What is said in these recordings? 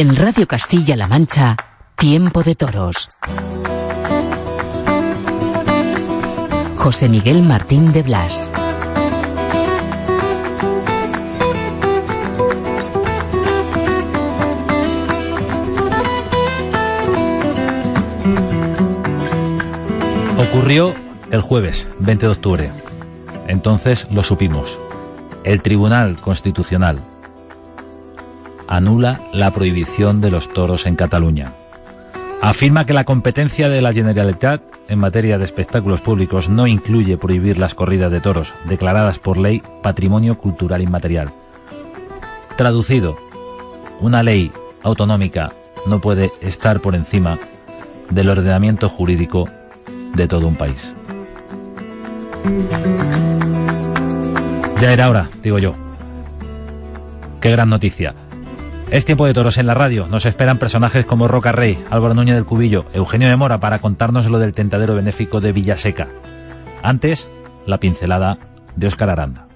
En Radio Castilla-La Mancha, Tiempo de Toros. José Miguel Martín de Blas. Ocurrió el jueves 20 de octubre. Entonces lo supimos. El Tribunal Constitucional anula la prohibición de los toros en Cataluña. Afirma que la competencia de la Generalitat en materia de espectáculos públicos no incluye prohibir las corridas de toros, declaradas por ley Patrimonio Cultural Inmaterial. Traducido, una ley autonómica no puede estar por encima del ordenamiento jurídico de todo un país. Ya era hora, digo yo. Qué gran noticia. Es tiempo de toros en la radio. Nos esperan personajes como Roca Rey, Álvaro Núñez del Cubillo, Eugenio de Mora para contarnos lo del tentadero benéfico de Villaseca. Antes, la pincelada de Óscar Aranda.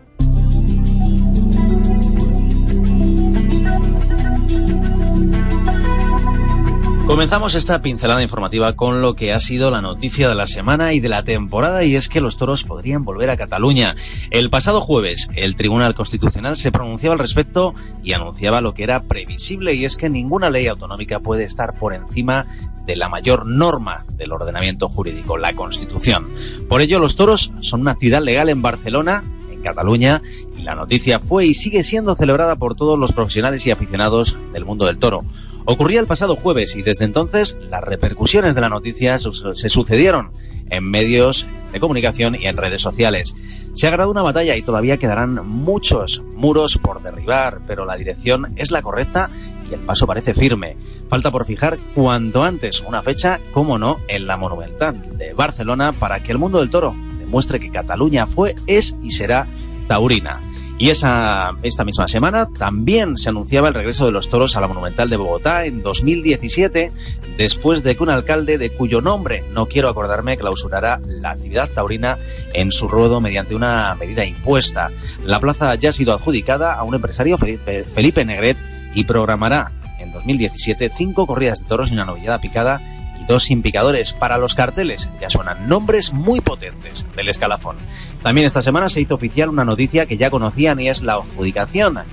Comenzamos esta pincelada informativa con lo que ha sido la noticia de la semana y de la temporada y es que los toros podrían volver a Cataluña. El pasado jueves el Tribunal Constitucional se pronunciaba al respecto y anunciaba lo que era previsible y es que ninguna ley autonómica puede estar por encima de la mayor norma del ordenamiento jurídico, la Constitución. Por ello los toros son una actividad legal en Barcelona Cataluña y la noticia fue y sigue siendo celebrada por todos los profesionales y aficionados del mundo del toro. Ocurría el pasado jueves y desde entonces las repercusiones de la noticia se sucedieron en medios de comunicación y en redes sociales. Se ha grabado una batalla y todavía quedarán muchos muros por derribar, pero la dirección es la correcta y el paso parece firme. Falta por fijar cuanto antes una fecha, como no, en la Monumental de Barcelona para que el mundo del toro demuestre que Cataluña fue, es y será taurina. Y esa, esta misma semana también se anunciaba el regreso de los toros a la Monumental de Bogotá en 2017, después de que un alcalde de cuyo nombre no quiero acordarme clausurara la actividad taurina en su ruedo mediante una medida impuesta. La plaza ya ha sido adjudicada a un empresario, Felipe Negret, y programará en 2017 cinco corridas de toros y una novillada picada dos impicadores para los carteles. Ya suenan nombres muy potentes del escalafón. También esta semana se hizo oficial una noticia que ya conocían y es la adjudicación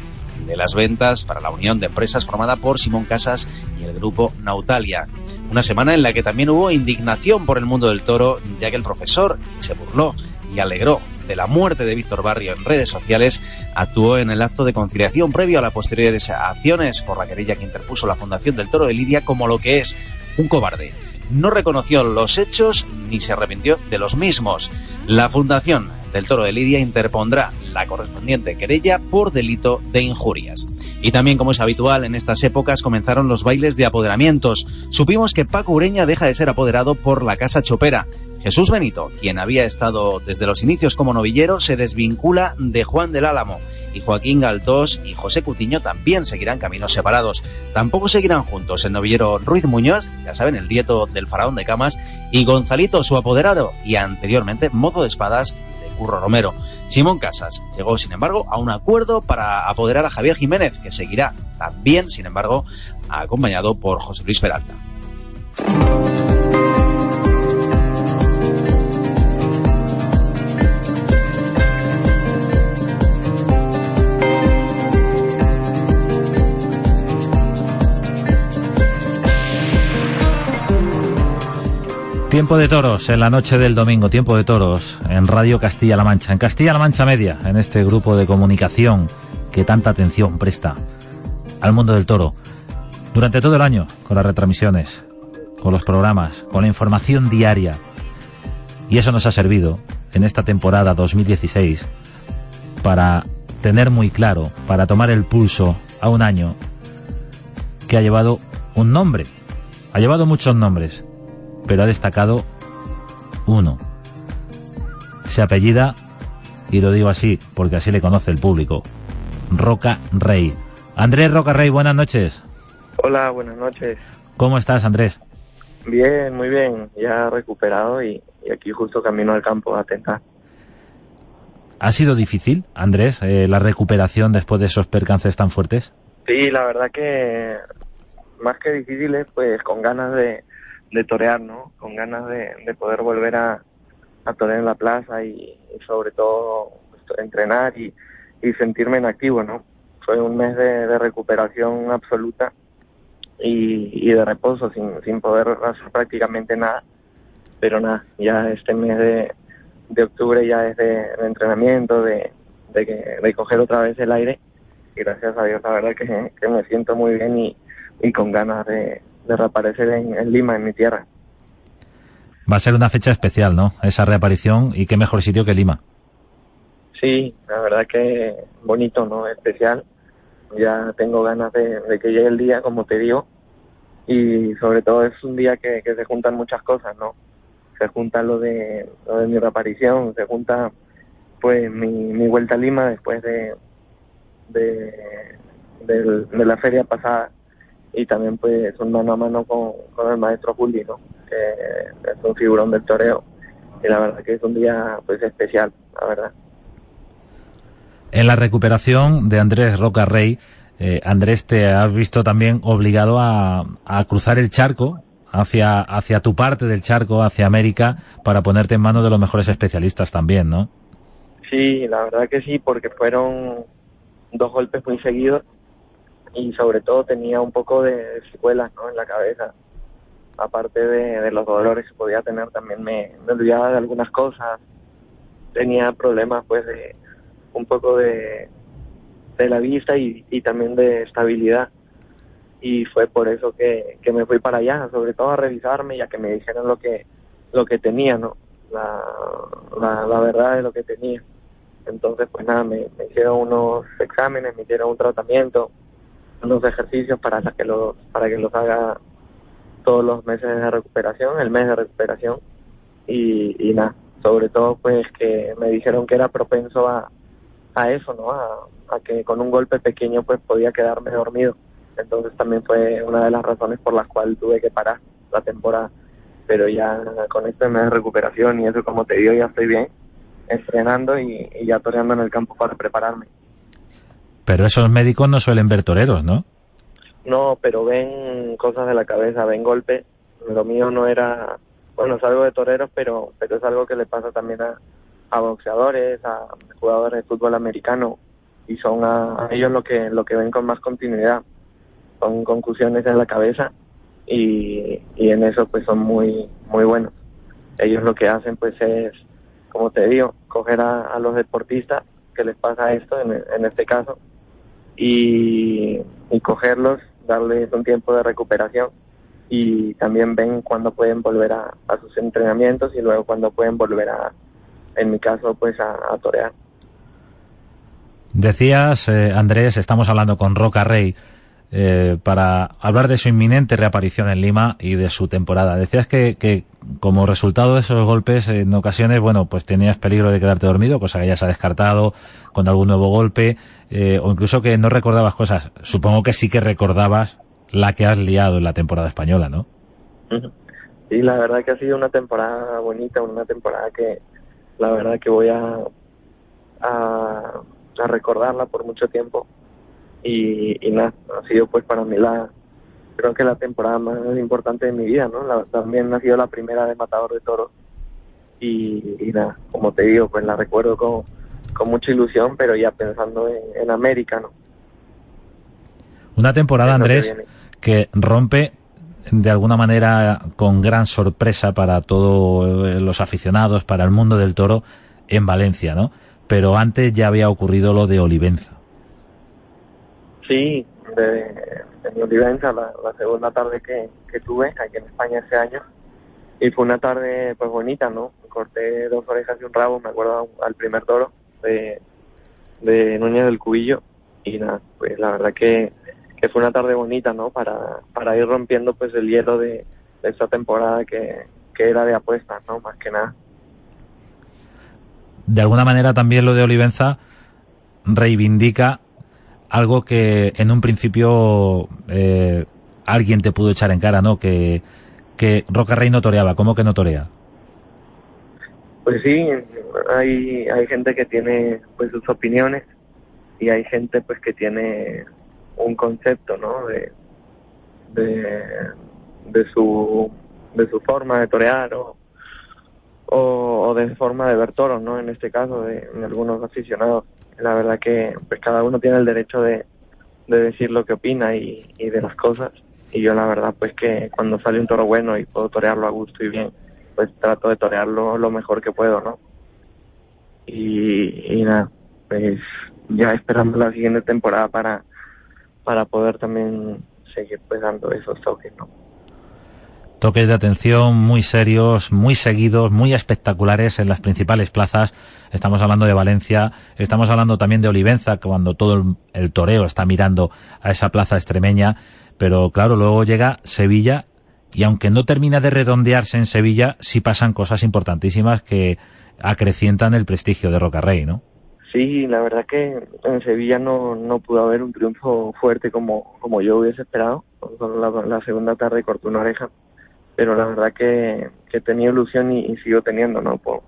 de las ventas para la unión de empresas formada por Simón Casas y el grupo Nautalia. Una semana en la que también hubo indignación por el mundo del toro, ya que el profesor se burló y alegró de la muerte de Víctor Barrio en redes sociales, actuó en el acto de conciliación previo a la posteriores acciones por la querella que interpuso la Fundación del Toro de Lidia como lo que es un cobarde. No reconoció los hechos ni se arrepintió de los mismos. La Fundación del Toro de Lidia interpondrá la correspondiente querella por delito de injurias. Y también, como es habitual en estas épocas, comenzaron los bailes de apoderamientos. Supimos que Paco Ureña deja de ser apoderado por la Casa Chopera. Jesús Benito, quien había estado desde los inicios como novillero, se desvincula de Juan del Álamo y Joaquín Galtós y José Cutiño también seguirán caminos separados. Tampoco seguirán juntos el novillero Ruiz Muñoz, ya saben, el nieto del faraón de Camas, y Gonzalito, su apoderado, y anteriormente mozo de espadas de Curro Romero. Simón Casas llegó, sin embargo, a un acuerdo para apoderar a Javier Jiménez, que seguirá también, sin embargo, acompañado por José Luis Peralta. Tiempo de toros en la noche del domingo, tiempo de toros en Radio Castilla-La Mancha, en Castilla-La Mancha Media, en este grupo de comunicación que tanta atención presta al mundo del toro. Durante todo el año, con las retransmisiones, con los programas, con la información diaria. Y eso nos ha servido en esta temporada 2016 para tener muy claro, para tomar el pulso a un año que ha llevado un nombre, ha llevado muchos nombres, pero ha destacado uno. Se apellida, y lo digo así porque así le conoce el público, Roca Rey. Andrés Roca Rey, buenas noches. Hola, buenas noches. ¿Cómo estás, Andrés? Bien, muy bien. Ya recuperado y, aquí justo camino al campo a tentar. ¿Ha sido difícil, Andrés, eh, la recuperación después de esos percances tan fuertes? Sí, la verdad que más que difíciles, pues con ganas de, de torear, ¿no? Con ganas de, de poder volver a, a torear en la plaza y, sobre todo pues, entrenar y, y, sentirme en activo, ¿no? Fue un mes de, recuperación absoluta y, y, de reposo sin, sin poder hacer prácticamente nada. Pero nada, ya este mes de, de octubre ya es de, entrenamiento, de, de, de coger otra vez el aire y gracias a Dios la verdad que, que me siento muy bien y, y con ganas de, de reaparecer en, Lima, en mi tierra. Va a ser una fecha especial, ¿no? Esa reaparición y qué mejor sitio que Lima. Sí, la verdad que bonito, ¿no? Especial. Ya tengo ganas de, que llegue el día, como te digo. Y sobre todo es un día que, se juntan muchas cosas, ¿no? Se junta lo de, lo de mi reaparición, se junta pues mi, mi vuelta a Lima después de, de, de la feria pasada y también pues un mano a mano con, el maestro Juli, ¿no? que es un figurón del toreo y la verdad que es un día pues especial, la verdad. En la recuperación de Andrés Roca Rey, eh, Andrés, te has visto también obligado a, a cruzar el charco hacia, hacia tu parte del charco, hacia América, para ponerte en manos de los mejores especialistas también, ¿no? Sí, la verdad que sí, porque fueron dos golpes muy seguidos y sobre todo tenía un poco de secuelas ¿no? en la cabeza. Aparte de, los dolores que podía tener, también me, olvidaba de algunas cosas. Tenía problemas pues de un poco de, de la vista y, también de estabilidad. Y fue por eso que, que me fui para allá, sobre todo a revisarme y a que me dijeran lo que, lo que tenía, ¿no? La, la, verdad de lo que tenía. Entonces, pues nada, me hicieron unos exámenes, me hicieron un tratamiento, unos ejercicios para que los para que los haga todos los meses de recuperación, el mes de recuperación y, nada, sobre todo pues que me dijeron que era propenso a, a eso, ¿no? A, que con un golpe pequeño pues podía quedarme dormido. Entonces también fue una de las razones por las cuales tuve que parar la temporada. Pero ya con este mes de recuperación y eso como te digo ya estoy bien, entrenando y, y ya toreando en el campo para prepararme. Pero esos médicos no suelen ver toreros, ¿no? No, pero ven cosas de la cabeza, ven golpes. Lo mío no era, bueno, es algo de toreros, pero, pero es algo que le pasa también a, a boxeadores, a jugadores de fútbol americano, y son a, ellos lo que, lo que ven con más continuidad. Son concusiones en la cabeza y, y en eso pues son muy, muy buenos. Ellos lo que hacen pues es, como te digo, coger a, a los deportistas que les pasa esto, en, en este caso, y, cogerlos, darles un tiempo de recuperación y también ven cuándo pueden volver a, sus entrenamientos y luego cuándo pueden volver a, en mi caso, pues a, torear. Decías, eh, Andrés, estamos hablando con Roca Rey eh, para hablar de su inminente reaparición en Lima y de su temporada. Decías que, como resultado de esos golpes, en ocasiones, bueno, pues tenías peligro de quedarte dormido, cosa que ya se ha descartado con algún nuevo golpe, eh, o incluso que no recordabas cosas. Supongo que sí que recordabas la que has liado en la temporada española, ¿no? Sí, la verdad que ha sido una temporada bonita, una temporada que la verdad que voy a, a recordarla por mucho tiempo. Y, y nada, ha sido pues para mí la, creo que la temporada más importante de mi vida, ¿no? La, también ha sido la primera de Matador de Toros y, nada, como te digo, pues la recuerdo con, con mucha ilusión, pero ya pensando en, América, ¿no? Una temporada, Andrés, que, rompe de alguna manera con gran sorpresa para todos eh, los aficionados, para el mundo del toro en Valencia, ¿no? Pero antes ya había ocurrido lo de Olivenza. Sí, de, en mi Olivenza, la, segunda tarde que, tuve aquí en España ese año. Y fue una tarde pues bonita, ¿no? Corté dos orejas y un rabo, me acuerdo al primer toro de, de Núñez del Cubillo. Y nada, pues la verdad que, que fue una tarde bonita, ¿no? Para, para ir rompiendo pues el hielo de, de esta temporada que, que era de apuestas, ¿no? Más que nada. De alguna manera también lo de Olivenza reivindica algo que en un principio eh, alguien te pudo echar en cara, ¿no? Que, que Roca Rey no toreaba. ¿Cómo que no torea? Pues sí, hay, hay gente que tiene pues sus opiniones y hay gente pues que tiene un concepto, ¿no? De, de, de su de su forma de torear o, o, de forma de ver toros, ¿no? En este caso, de, algunos aficionados. La verdad que pues cada uno tiene el derecho de, de decir lo que opina y, y, de las cosas. Y yo la verdad pues que cuando sale un toro bueno y puedo torearlo a gusto y bien, pues trato de torearlo lo mejor que puedo, ¿no? Y, y nada, pues ya esperando la siguiente temporada para, para poder también seguir pues dando esos toques, ¿no? Toques de atención muy serios, muy seguidos, muy espectaculares en las principales plazas. Estamos hablando de Valencia, estamos hablando también de Olivenza, cuando todo el, toreo está mirando a esa plaza extremeña. Pero claro, luego llega Sevilla y aunque no termina de redondearse en Sevilla, sí pasan cosas importantísimas que acrecientan el prestigio de Rocarrey, ¿no? Sí, la verdad que en Sevilla no, no pudo haber un triunfo fuerte como, como yo hubiese esperado. La, la segunda tarde cortó una oreja pero la verdad que, que tenía ilusión y, sigo teniendo, ¿no? Por,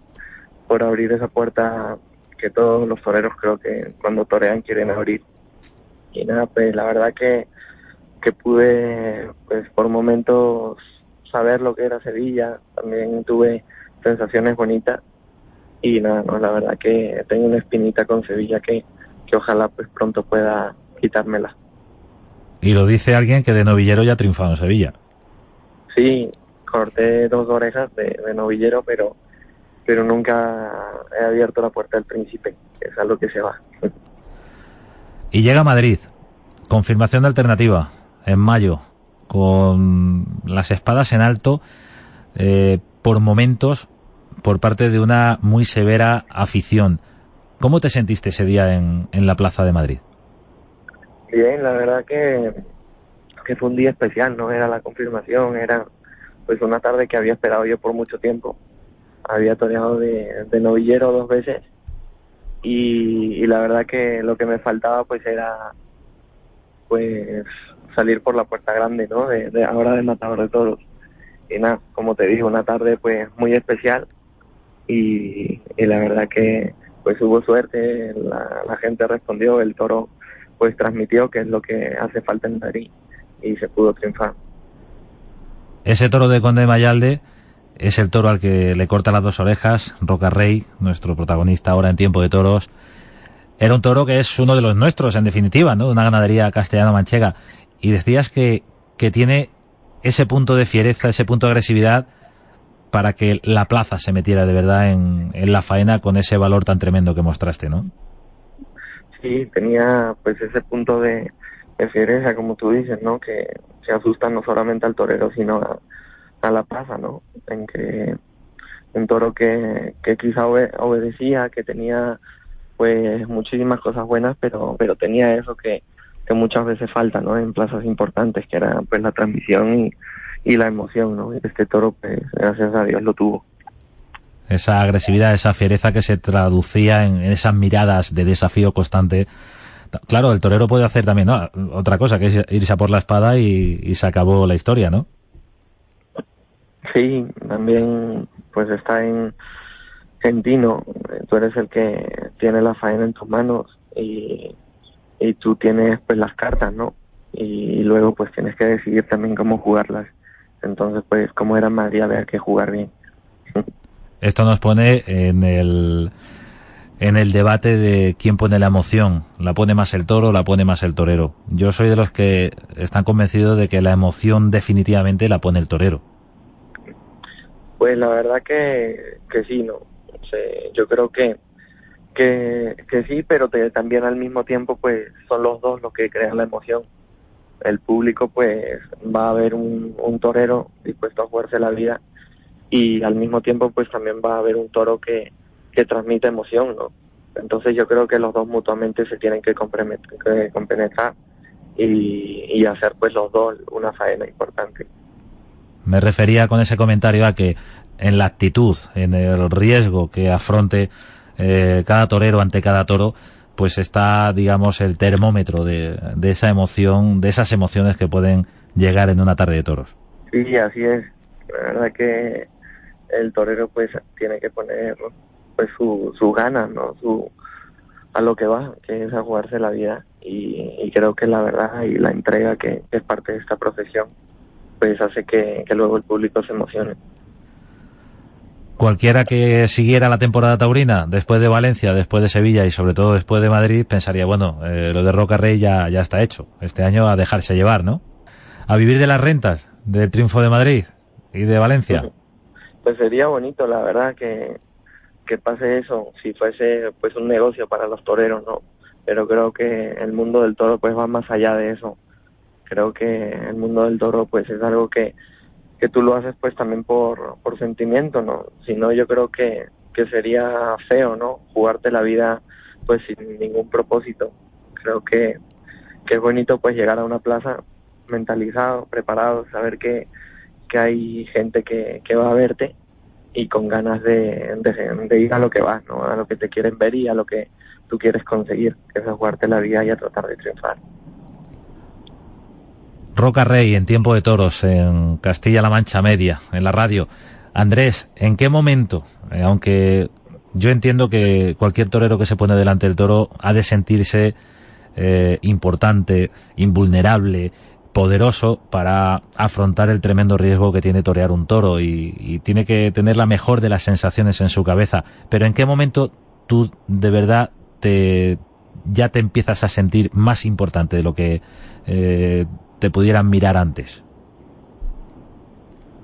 por abrir esa puerta que todos los toreros creo que cuando torean quieren abrir. Y nada, pues la verdad que, que pude, pues por momentos saber lo que era Sevilla, también tuve sensaciones bonitas y nada, no, la verdad que tengo una espinita con Sevilla que, que ojalá pues pronto pueda quitármela. Y lo dice alguien que de novillero ya ha triunfado en Sevilla. Sí, corté dos orejas de, novillero, pero pero nunca he abierto la puerta del príncipe, que es algo que se va. Y llega a Madrid, confirmación de alternativa, en mayo, con las espadas en alto, eh, por momentos, por parte de una muy severa afición. ¿Cómo te sentiste ese día en, en la Plaza de Madrid? Bien, la verdad que, que fue un día especial, no era la confirmación, era pues una tarde que había esperado yo por mucho tiempo. Había toreado de, novillero dos veces y, la verdad que lo que me faltaba pues era pues salir por la puerta grande, ¿no? De, ahora de matador de toros. Y nada, como te digo, una tarde pues muy especial y, la verdad que pues hubo suerte, la, la gente respondió, el toro pues transmitió que es lo que hace falta en Madrid y se pudo triunfar. Ese toro de Conde de Mayalde es el toro al que le corta las dos orejas, Roca Rey, nuestro protagonista ahora en Tiempo de Toros. Era un toro que es uno de los nuestros, en definitiva, ¿no? Una ganadería castellano-manchega. Y decías que, que tiene ese punto de fiereza, ese punto de agresividad para que la plaza se metiera de verdad en, en la faena con ese valor tan tremendo que mostraste, ¿no? Sí, tenía pues ese punto de, fiereza, como tú dices, ¿no? Que se asustan no solamente al torero, sino a, la plaza, ¿no? En que un toro que, quizá obedecía, que tenía pues muchísimas cosas buenas, pero pero tenía eso que, que muchas veces falta, ¿no? En plazas importantes, que era pues la transmisión y, y la emoción, ¿no? este toro, pues gracias a Dios lo tuvo. Esa agresividad, esa fiereza que se traducía en esas miradas de desafío constante Claro, el torero puede hacer también otra cosa, que es irse a por la espada y, se acabó la historia, ¿no? Sí, también pues está en, en Tú eres el que tiene la faena en tus manos y, y tú tienes pues las cartas, ¿no? Y luego pues tienes que decidir también cómo jugarlas. Entonces pues como era Madrid había que jugar bien. Esto nos pone en el en el debate de quién pone la emoción. ¿La pone más el toro o la pone más el torero? Yo soy de los que están convencidos de que la emoción definitivamente la pone el torero. Pues la verdad que, que sí, ¿no? yo creo que, que, sí, pero también al mismo tiempo pues son los dos los que crean la emoción. El público pues va a ver un, un torero dispuesto a jugarse la vida y al mismo tiempo pues también va a haber un toro que, que transmite emoción, ¿no? Entonces yo creo que los dos mutuamente se tienen que compenetrar y, y hacer pues los dos una faena importante. Me refería con ese comentario a que en la actitud, en el riesgo que afronte eh, cada torero ante cada toro, pues está, digamos, el termómetro de, de, esa emoción, de esas emociones que pueden llegar en una tarde de toros. Sí, así es. La verdad que el torero pues tiene que poner pues su, su gana, ¿no? Su, a lo que va, que es a jugarse la vida y, creo que la verdad y la entrega que, es parte de esta profesión pues hace que, luego el público se emocione. Cualquiera que siguiera la temporada taurina después de Valencia, después de Sevilla y sobre todo después de Madrid pensaría, bueno, eh, lo de Roca Rey ya, ya está hecho. Este año a dejarse llevar, ¿no? A vivir de las rentas del triunfo de Madrid y de Valencia. Pues sería bonito, la verdad, que, que pase eso, si fuese pues un negocio para los toreros, ¿no? Pero creo que el mundo del toro pues va más allá de eso. Creo que el mundo del toro pues es algo que, que tú lo haces pues también por, por sentimiento, ¿no? Si no, yo creo que, que sería feo, ¿no? Jugarte la vida pues sin ningún propósito. Creo que, que es bonito pues llegar a una plaza mentalizado, preparado, saber que, que hay gente que, que va a verte y con ganas de, ir a lo que vas, ¿no? A lo que te quieren ver y a lo que tú quieres conseguir, que es jugarte la vida y a tratar de triunfar. Roca Rey en Tiempo de Toros, en Castilla-La Mancha Media, en la radio. Andrés, ¿en qué momento, eh, aunque yo entiendo que cualquier torero que se pone delante del toro ha de sentirse eh, importante, invulnerable, poderoso para afrontar el tremendo riesgo que tiene torear un toro y, tiene que tener la mejor de las sensaciones en su cabeza. Pero ¿en qué momento tú de verdad te ya te empiezas a sentir más importante de lo que eh, te pudieran mirar antes?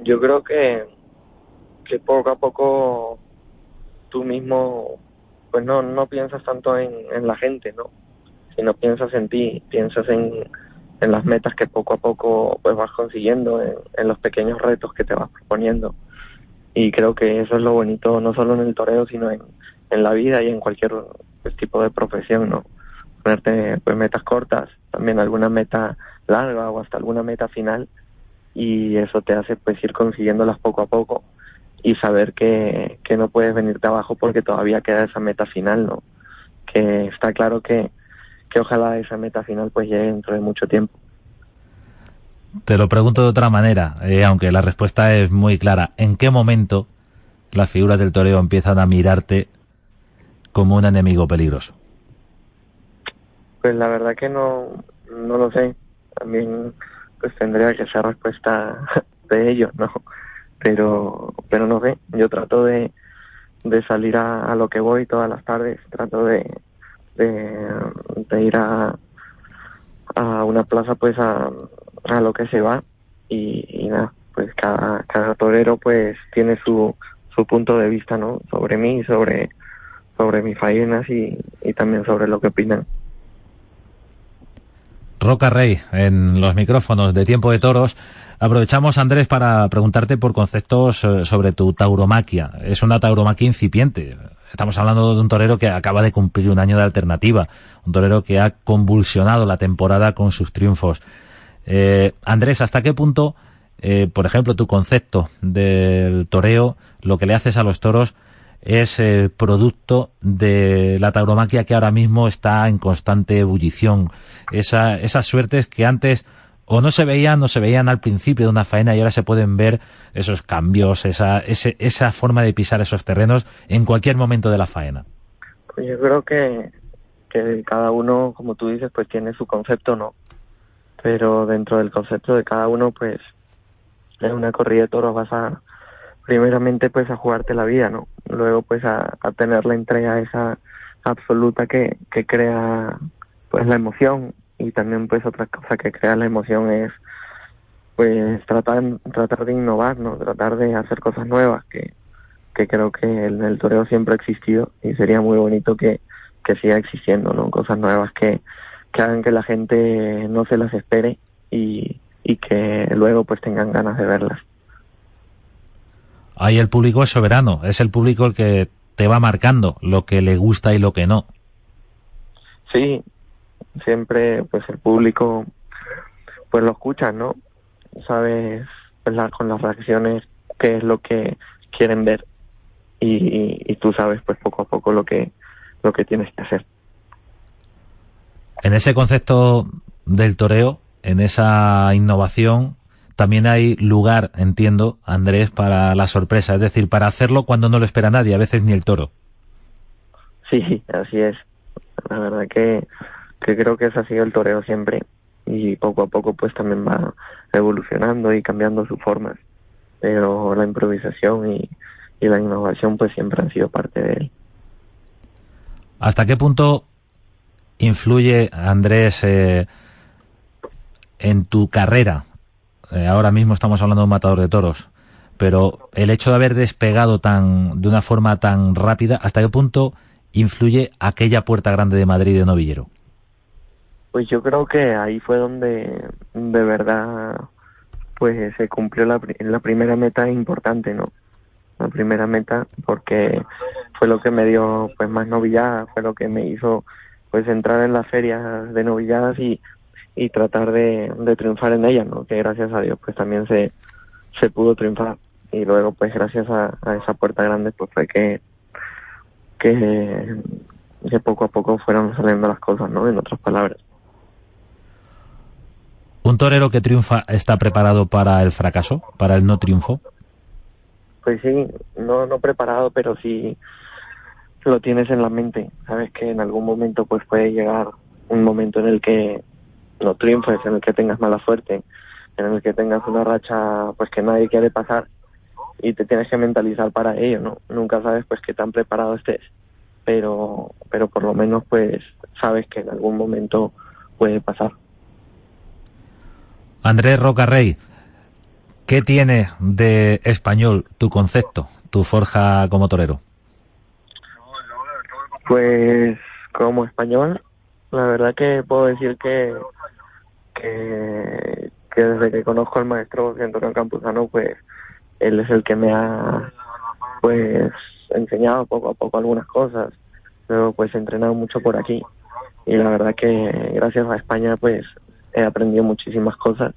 Yo creo que, que poco a poco tú mismo pues no, no piensas tanto en, en la gente, ¿no? Sino piensas en ti, piensas en, en las metas que poco a poco pues vas consiguiendo, en, los pequeños retos que te vas proponiendo. Y creo que eso es lo bonito, no solo en el toreo, sino en, en la vida y en cualquier pues, tipo de profesión, ¿no? Ponerte pues metas cortas, también alguna meta larga o hasta alguna meta final y eso te hace pues ir consiguiéndolas poco a poco y saber que, que no puedes venirte abajo porque todavía queda esa meta final, ¿no? Que está claro que, que ojalá esa meta final pues llegue dentro de mucho tiempo. Te lo pregunto de otra manera, eh, aunque la respuesta es muy clara. ¿En qué momento las figuras del toreo empiezan a mirarte como un enemigo peligroso? Pues la verdad que no, no lo sé. También pues tendría que ser respuesta de ellos, ¿no? Pero, pero no sé. Yo trato de, de salir a lo que voy todas las tardes. Trato de, de, ir a, a una plaza pues a, a lo que se va y, nada, pues cada, torero pues tiene su, su punto de vista, ¿no? Sobre mí, sobre, sobre mis faenas y, y también sobre lo que opinan. Roca Rey, en los micrófonos de Tiempo de Toros. Aprovechamos, Andrés, para preguntarte por conceptos eh, sobre tu tauromaquia. Es una tauromaquia incipiente. Estamos hablando de un torero que acaba de cumplir un año de alternativa, un torero que ha convulsionado la temporada con sus triunfos. Eh, Andrés, ¿hasta qué punto, eh, por ejemplo, tu concepto del toreo, lo que le haces a los toros, es eh, producto de la tauromaquia que ahora mismo está en constante ebullición? Esa, esas suertes que antes o no se veían, no se veían al principio de una faena y ahora se pueden ver esos cambios, esa, ese, esa forma de pisar esos terrenos en cualquier momento de la faena. Pues yo creo que, que cada uno, como tú dices, pues tiene su concepto, ¿no? Pero dentro del concepto de cada uno, pues en una corrida de toros vas a, primeramente pues a jugarte la vida, ¿no? Luego pues a, a tener la entrega esa absoluta que, que crea pues la emoción y también pues otra cosa que crea la emoción es pues tratar tratar de innovar no tratar de hacer cosas nuevas que, que creo que en el toreo siempre ha existido y sería muy bonito que, que siga existiendo no cosas nuevas que, que hagan que la gente no se las espere y, y que luego pues tengan ganas de verlas. Ahí el público es soberano es el público el que te va marcando lo que le gusta y lo que no. Sí siempre pues el público pues lo escucha, ¿no? Sabes pues, con las reacciones qué es lo que quieren ver y, y, tú sabes pues poco a poco lo que lo que tienes que hacer. En ese concepto del toreo, en esa innovación, también hay lugar, entiendo, Andrés, para la sorpresa, es decir, para hacerlo cuando no lo espera nadie, a veces ni el toro. Sí, así es. La verdad que que creo que ese ha sido el toreo siempre y poco a poco pues también va evolucionando y cambiando sus formas pero la improvisación y, la innovación pues siempre han sido parte de él. ¿Hasta qué punto influye, Andrés, eh, en tu carrera? Eh, ahora mismo estamos hablando de un matador de toros, pero el hecho de haber despegado tan de una forma tan rápida, ¿hasta qué punto influye aquella puerta grande de Madrid de Novillero? Pues yo creo que ahí fue donde de verdad pues se cumplió la, la primera meta importante, ¿no? La primera meta porque fue lo que me dio pues más novilladas, fue lo que me hizo pues entrar en las ferias de novilladas y, y tratar de, de triunfar en ellas, ¿no? Que gracias a Dios pues también se, se pudo triunfar y luego pues gracias a, a esa puerta grande pues fue que, que que poco a poco fueron saliendo las cosas, ¿no? En otras palabras. ¿Un torero que triunfa está preparado para el fracaso, para el no triunfo? Pues sí, no, no preparado, pero sí lo tienes en la mente. Sabes que en algún momento pues puede llegar un momento en el que no triunfes, en el que tengas mala suerte, en el que tengas una racha pues que nadie quiere pasar y te tienes que mentalizar para ello, ¿no? Nunca sabes pues qué tan preparado estés, pero pero por lo menos pues sabes que en algún momento puede pasar. Andrés Rocarrey, ¿qué tiene de español tu concepto, tu forja como torero? Pues como español, la verdad que puedo decir que, que, desde que conozco al maestro Antonio Campuzano, pues él es el que me ha pues enseñado poco a poco algunas cosas. Luego pues he entrenado mucho por aquí y la verdad que gracias a España pues he aprendido muchísimas cosas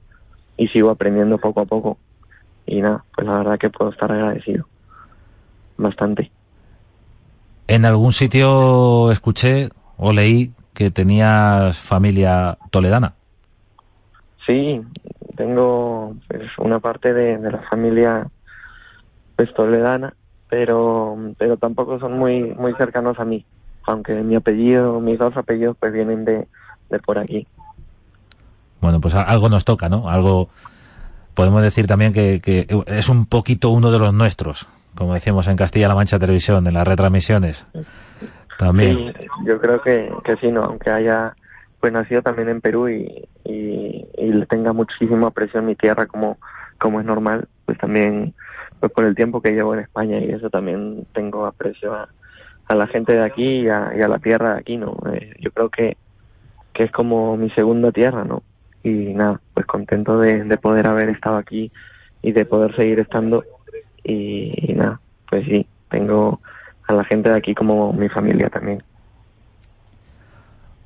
y sigo aprendiendo poco a poco. Y nada, pues la verdad que puedo estar agradecido. Bastante. En algún sitio escuché o leí que tenías familia toledana. Sí, tengo pues, una parte de, la familia pues toledana, pero pero tampoco son muy muy cercanos a mí, aunque mi apellido, mis dos apellidos pues vienen de, de por aquí. Bueno, pues algo nos toca, ¿no? Algo podemos decir también que, es un poquito uno de los nuestros, como decíamos en Castilla-La Mancha Televisión, en las retransmisiones. También. Sí, yo creo que, que sí, ¿no? Aunque haya pues nacido también en Perú y, y, tenga muchísima aprecio en mi tierra como, como es normal, pues también pues por el tiempo que llevo en España y eso también tengo aprecio a, la gente de aquí y a, la tierra de aquí, ¿no? Eh, yo creo que, que es como mi segunda tierra, ¿no? Y nada, pues contento de, poder haber estado aquí y de poder seguir estando y, nada, pues sí, tengo a la gente de aquí como mi familia también.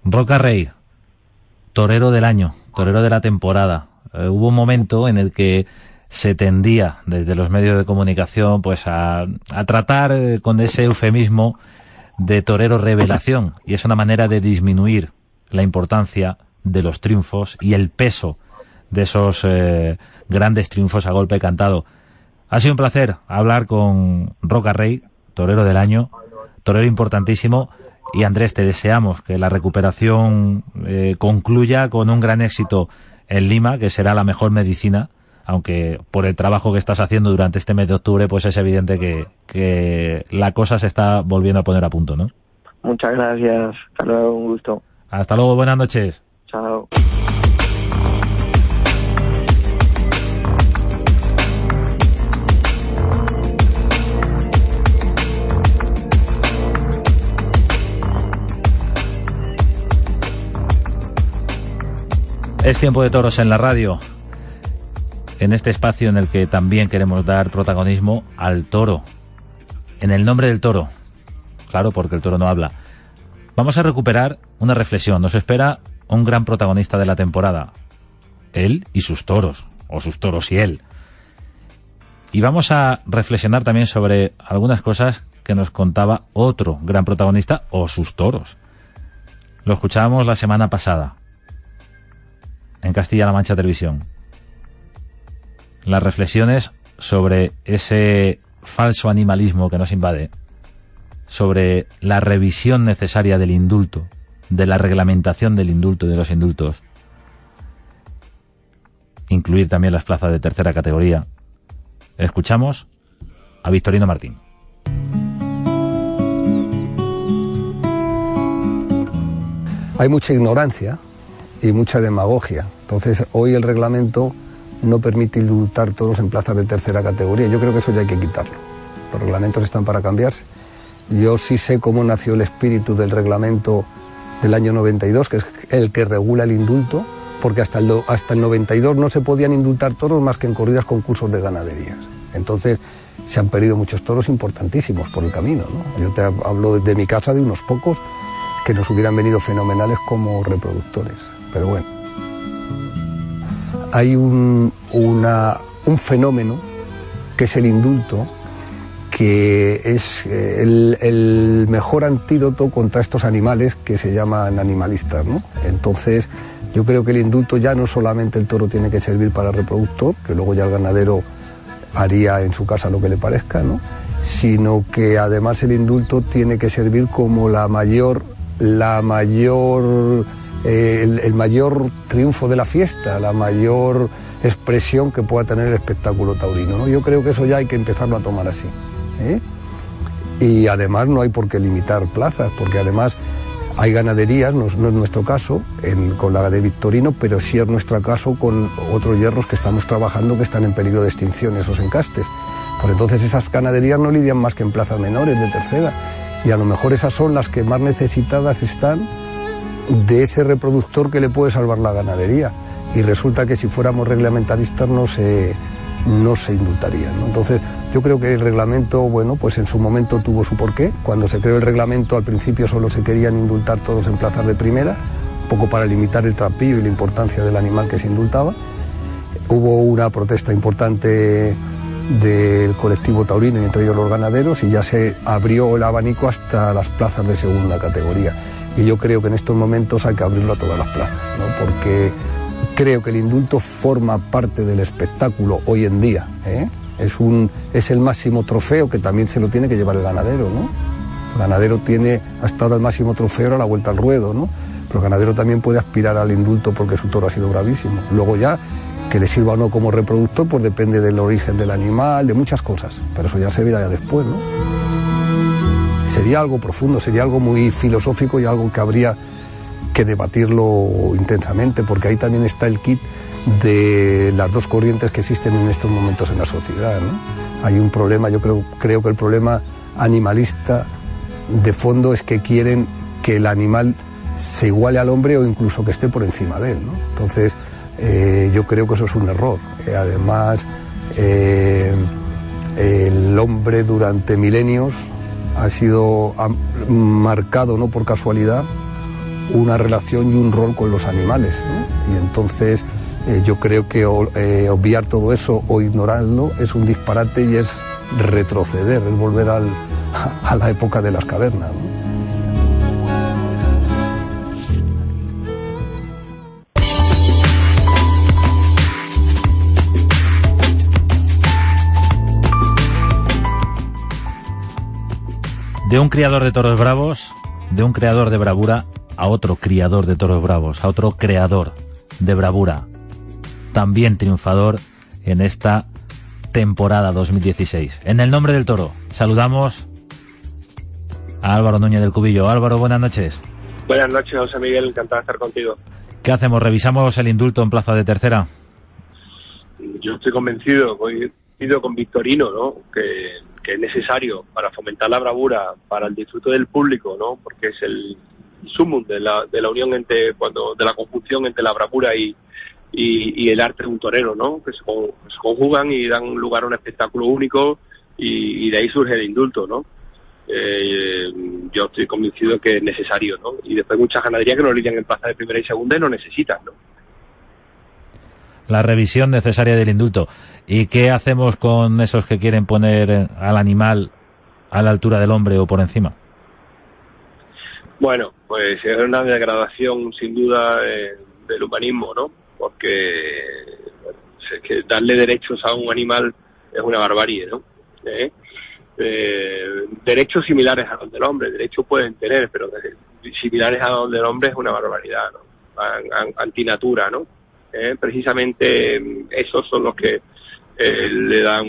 Roca Rey, torero del año, torero de la temporada. Eh, hubo un momento en el que se tendía desde los medios de comunicación pues a, a tratar eh, con ese eufemismo de torero revelación y es una manera de disminuir la importancia de los triunfos y el peso de esos eh, grandes triunfos a golpe cantado. Ha sido un placer hablar con Roca Rey, torero del año, torero importantísimo. Y Andrés, te deseamos que la recuperación eh, concluya con un gran éxito en Lima, que será la mejor medicina, aunque por el trabajo que estás haciendo durante este mes de octubre, pues es evidente que, que la cosa se está volviendo a poner a punto, ¿no? Muchas gracias. Hasta luego, un gusto. Hasta luego, buenas noches. Es tiempo de toros en la radio, en este espacio en el que también queremos dar protagonismo al toro, en el nombre del toro, claro, porque el toro no habla. Vamos a recuperar una reflexión, nos espera un gran protagonista de la temporada. Él y sus toros, o sus toros y él. Y vamos a reflexionar también sobre algunas cosas que nos contaba otro gran protagonista o sus toros. Lo escuchábamos la semana pasada en Castilla-La Mancha Televisión. Las reflexiones sobre ese falso animalismo que nos invade, sobre la revisión necesaria del indulto, de la reglamentación del indulto y de los indultos. Incluir también las plazas de tercera categoría. Escuchamos a Victorino Martín. Hay mucha ignorancia y mucha demagogia. Entonces, hoy el reglamento no permite indultar todos en plazas de tercera categoría. Yo creo que eso ya hay que quitarlo. Los reglamentos están para cambiarse. Yo sí sé cómo nació el espíritu del reglamento del año 92, que es el que regula el indulto, porque hasta el, hasta el 92 no se podían indultar toros más que en corridas concursos de ganaderías. Entonces se han perdido muchos toros importantísimos por el camino. Yo te hablo de mi casa de unos pocos que nos hubieran venido fenomenales como reproductores. Pero bueno, hay un, un fenómeno que es el indulto, que es eh, el, mejor antídoto contra estos animales que se llaman animalistas. ¿no? Entonces, yo creo que el indulto ya no solamente el toro tiene que servir para reproductor, que luego ya el ganadero haría en su casa lo que le parezca, ¿no? sino que además el indulto tiene que servir como la mayor, la mayor, eh, el, mayor triunfo de la fiesta, la mayor expresión que pueda tener el espectáculo taurino. ¿no? Yo creo que eso ya hay que empezarlo a tomar así. ¿Eh? Y además no hay por qué limitar plazas, porque además hay ganaderías, no, es nuestro caso, con la de Victorino, pero sí es nuestro caso con otros hierros que estamos trabajando que están en peligro de extinción, esos encastes. Por entonces esas ganaderías no lidian más que en plazas menores de tercera. Y a lo mejor esas son las que más necesitadas están de ese reproductor que le puede salvar la ganadería. Y resulta que si fuéramos reglamentaristas no se, no se indultarían. Entonces, yo creo que el reglamento, bueno, pues en su momento tuvo su porqué. Cuando se creó el reglamento, al principio solo se querían indultar todos en plazas de primera, un poco para limitar el trapillo y la importancia del animal que se indultaba. Hubo una protesta importante del colectivo taurino y entre ellos los ganaderos y ya se abrió el abanico hasta las plazas de segunda categoría. Y yo creo que en estos momentos hay que abrirlo a todas las plazas, ¿no? porque Creo que el indulto forma parte del espectáculo hoy en día. ¿eh? Es, un, es el máximo trofeo que también se lo tiene que llevar el ganadero. ¿no? El ganadero tiene hasta el máximo trofeo a la vuelta al ruedo, ¿no? pero el ganadero también puede aspirar al indulto porque su toro ha sido bravísimo. Luego ya que le sirva o no como reproductor, pues depende del origen del animal, de muchas cosas, pero eso ya se verá ya después, ¿no? Sería algo profundo, sería algo muy filosófico y algo que habría que debatirlo intensamente, porque ahí también está el kit de las dos corrientes que existen en estos momentos en la sociedad. Hay un problema, yo creo, creo que el problema animalista de fondo es que quieren que el animal se iguale al hombre o incluso que esté por encima de él. Entonces, eh, yo creo que eso es un error. Eh, además, eh, el hombre durante milenios ha sido marcado no por casualidad una relación y un rol con los animales. Y entonces eh, yo creo que eh, obviar todo eso o ignorarlo es un disparate y es retroceder, es volver al, a la época de las cavernas. De un criador de toros bravos, de un creador de bravura, a otro criador de toros bravos, a otro creador de bravura, también triunfador en esta temporada 2016. En el nombre del toro, saludamos a Álvaro Núñez del Cubillo. Álvaro, buenas noches. Buenas noches, José Miguel, encantado de estar contigo. ¿Qué hacemos? ¿Revisamos el indulto en plaza de tercera? Yo estoy convencido, coincido con Victorino, ¿no? Que, que es necesario para fomentar la bravura, para el disfrute del público, ¿no? Porque es el, sumum de la, de la unión entre, cuando, de la conjunción entre la bravura y, y, el arte de un torero, ¿no? Que se, conjugan y dan lugar a un espectáculo único y, de ahí surge el indulto, ¿no? Eh, yo estoy convencido que es necesario, ¿no? Y después muchas ganaderías que no lidian en plaza de primera y segunda y no necesitan, ¿no? La revisión necesaria del indulto. ¿Y qué hacemos con esos que quieren poner al animal a la altura del hombre o por encima? Bueno, pues es una degradación sin duda eh, del humanismo, ¿no? Porque que darle derechos a un animal es una barbarie, ¿no? ¿Eh? Eh, derechos similares a los del hombre, derechos pueden tener, pero similares a los del hombre es una barbaridad, antinatura, ¿no? Eh, precisamente mm, esos son los que eh, le dan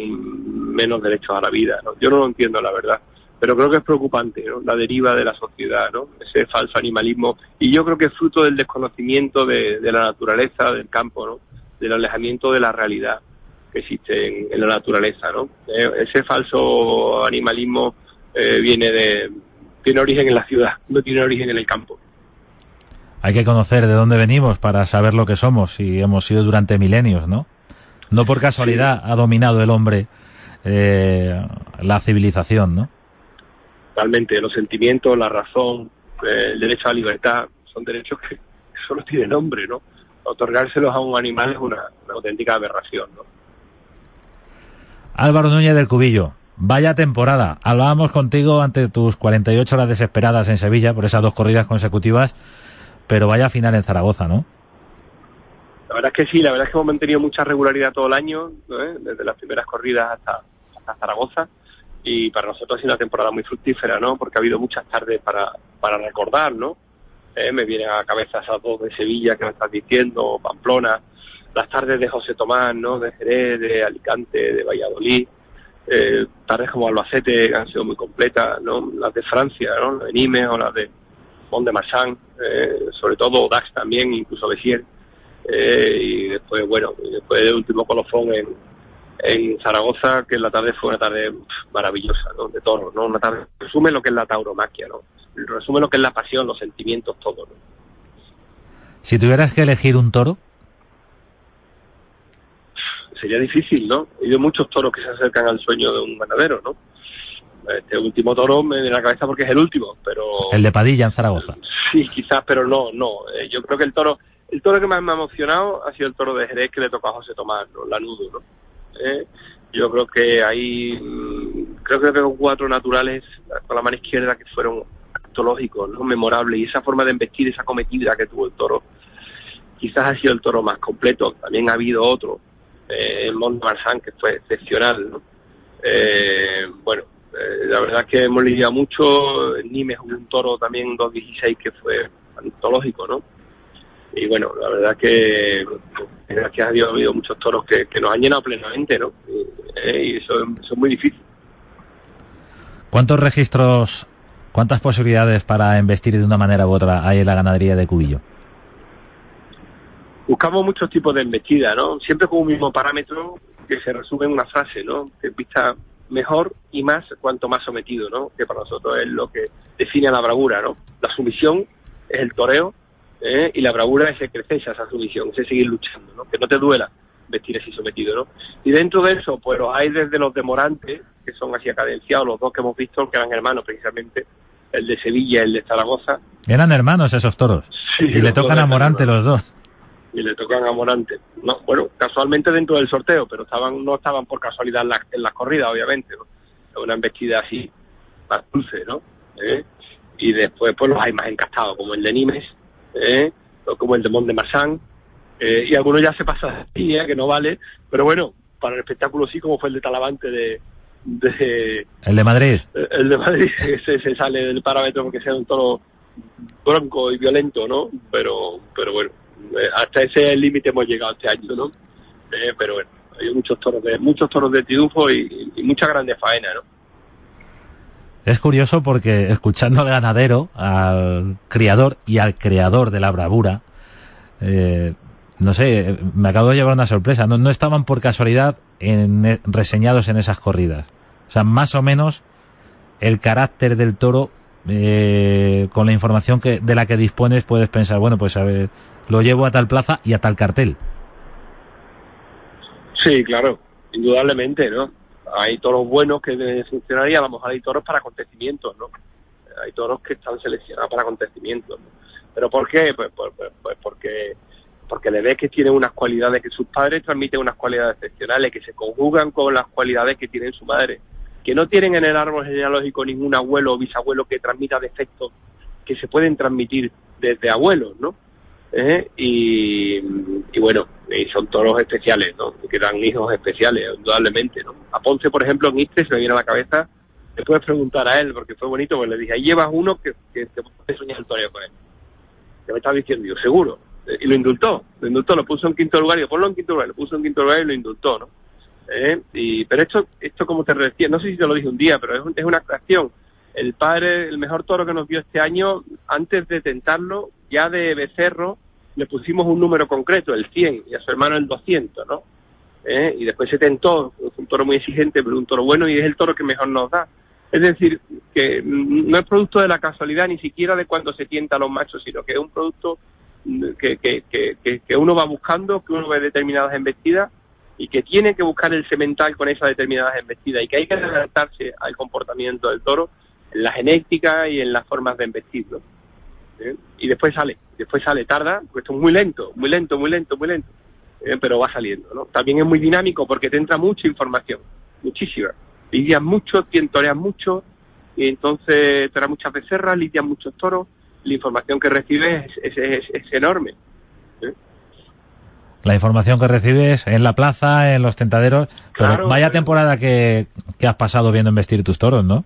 menos derechos a la vida. Yo no lo entiendo, la verdad pero creo que es preocupante ¿no? la deriva de la sociedad, ¿no? ese falso animalismo, y yo creo que es fruto del desconocimiento de, la naturaleza, del campo, ¿no? del alejamiento de la realidad que existe en, la naturaleza. ¿no? Eh, ese falso animalismo eh, viene de, tiene origen en la ciudad, no tiene origen en el campo. Hay que conocer de dónde venimos para saber lo que somos y hemos sido durante milenios, ¿no? No por casualidad ha dominado el hombre eh, la civilización, ¿no? Realmente los sentimientos, la razón, eh, el derecho a la libertad, son derechos que solo tienen nombre, ¿no? Otorgárselos a un animal es una, auténtica aberración, ¿no? Álvaro Núñez del Cubillo, vaya temporada. Hablábamos contigo ante tus 48 horas desesperadas en Sevilla por esas dos corridas consecutivas, pero vaya final en Zaragoza, ¿no? La verdad es que sí, la verdad es que hemos mantenido mucha regularidad todo el año, desde las primeras corridas hasta, hasta Zaragoza y para nosotros ha sido una temporada muy fructífera, ¿no? Porque ha habido muchas tardes para, para recordar, ¿no? Eh, me vienen a la cabeza esas dos de Sevilla que me estás diciendo, Pamplona, las tardes de José Tomás, ¿no? De Jerez, de Alicante, de Valladolid, eh, tardes como Albacete que han sido muy completas, ¿no? Las de Francia, ¿no? Las de Nimes o las de Mont de Marsan, eh, sobre todo Dax también, incluso Bessier. Eh, y después, bueno, después del último colofón en, en Zaragoza, que la tarde fue una tarde maravillosa, ¿no? De toros, ¿no? Una tarde, resume lo que es la tauromaquia, ¿no? Resume lo que es la pasión, los sentimientos, todo, ¿no? Si tuvieras que elegir un toro. Sería difícil, ¿no? Hay muchos toros que se acercan al sueño de un ganadero, ¿no? Este último toro me viene a la cabeza porque es el último, pero... El de Padilla en Zaragoza. Sí, quizás, pero no, no. Eh, yo creo que el toro, el toro que más me ha emocionado ha sido el toro de Jerez que le tocó a José Tomás, ¿no? Lanudo, ¿no? ¿Eh? yo creo que hay, mm, creo que tengo cuatro naturales con la mano izquierda que fueron antológicos, ¿no? memorables, y esa forma de embestir, esa cometida que tuvo el toro, quizás ha sido el toro más completo, también ha habido otro, eh, el Mont Marsan, que fue excepcional, ¿no? Eh, bueno, eh, la verdad es que hemos lidiado mucho, Nimes un toro también 2.16 que fue antológico, ¿no? Y bueno, la verdad que gracias a Dios ha habido muchos toros que, nos han llenado plenamente, ¿no? Y, eso, es muy difícil. ¿Cuántos registros, cuántas posibilidades para investir de una manera u otra hay en la ganadería de Cubillo? Buscamos muchos tipos de embestida, ¿no? Siempre con un mismo parámetro que se resume en una frase, ¿no? Que vista mejor y más cuanto más sometido, ¿no? Que para nosotros es lo que define a la bravura, ¿no? La sumisión es el toreo ¿eh? y la bravura es crecer esa sumisión, es seguir luchando, ¿no? que no te duela vestir así sometido. ¿no? Y dentro de eso, pues los hay desde los demorantes, que son así acadenciados, los dos que hemos visto, que eran hermanos precisamente, el de Sevilla y el de Zaragoza. Eran hermanos esos toros. y le tocan a Morante los dos. Y le tocan a Morante. No, bueno, casualmente dentro del sorteo, pero estaban no estaban por casualidad en, la, las corridas, obviamente. ¿no? Una embestida así, más dulce, ¿no? ¿Eh? Y después pues los hay más encastados, como el de Nimes, ¿eh? como el de Mont de Marsan, eh, y algunos ya se pasan así, ¿eh? que no vale, pero bueno, para el espectáculo sí, como fue el de Talavante de... el de Madrid. Eh, el de Madrid, ese se sale del parámetro porque sea un tono bronco y violento, ¿no? Pero, pero bueno, hasta ese límite hemos llegado este año, ¿no? pero bueno, hay muchos toros de, muchos toros de tidufo y, y mucha grande faena, ¿no? Es curioso porque escuchando al ganadero, al criador y al creador de la bravura, eh, no sé, me acabo de llevar una sorpresa. No, estaban por casualidad en, reseñados en esas corridas. O sea, más o menos el carácter del toro, eh, con la información que, de la que dispones, puedes pensar, bueno, pues a ver, lo llevo a tal plaza y a tal cartel. Sí, claro, indudablemente, ¿no? Hay toros buenos que deben funcionar y a lo mejor hay toros para acontecimientos, ¿no? Hay toros que están seleccionados para acontecimientos, ¿no? ¿Pero por qué? Pues, pues, pues, pues, porque porque le ves que tiene unas cualidades que sus padres transmiten unas cualidades excepcionales que se conjugan con las cualidades que tienen su madre, que no tienen en el árbol genealógico ningún abuelo o bisabuelo que transmita defectos que se pueden transmitir desde abuelos, ¿no? ¿Eh? Y, bueno, y son toros especiales, ¿no? Que dan hijos especiales, indudablemente, ¿no? A Ponce, por ejemplo, en Istres me viene a la cabeza le puedes preguntar a él, porque fue bonito, porque le dije, ahí llevas uno que, que te puede soñar el toreo con él. Que me estaba diciendo, yo, seguro. Y lo indultó, lo indultó, lo puso en quinto lugar, y yo, ponlo en quinto lugar, lo puso en quinto lugar y lo indultó, ¿no? ¿Eh? Y, pero esto, esto como te decía, no sé si te lo dije un día, pero es, es una acción. El padre, el mejor toro que nos dio este año, antes de tentarlo, ya de becerro, le pusimos un número concreto, el 100, y a su hermano el 200, ¿no? ¿Eh? Y después se tentó, es un toro muy exigente, pero un toro bueno, y es el toro que mejor nos da. Es decir, que no es producto de la casualidad, ni siquiera de cuando se tienta los machos, sino que es un producto que, que, que, que uno va buscando, que uno ve determinadas embestidas y que tiene que buscar el semental con esas determinadas embestidas y que hay que adaptarse al comportamiento del toro en la genética y en las formas de embestirlo. ¿Eh? Y después sale, después sale, tarda, porque esto es muy lento, muy lento, muy lento, muy lento, ¿eh? pero va saliendo. ¿no? También es muy dinámico porque te entra mucha información, muchísima. Lidias mucho, tientoreas mucho, y entonces te da muchas becerras, lidias muchos toros, la información que recibes es, es, es enorme. ¿eh? La información que recibes en la plaza, en los tentaderos, pero Claro, vaya temporada que, que has pasado viendo investir tus toros, ¿no?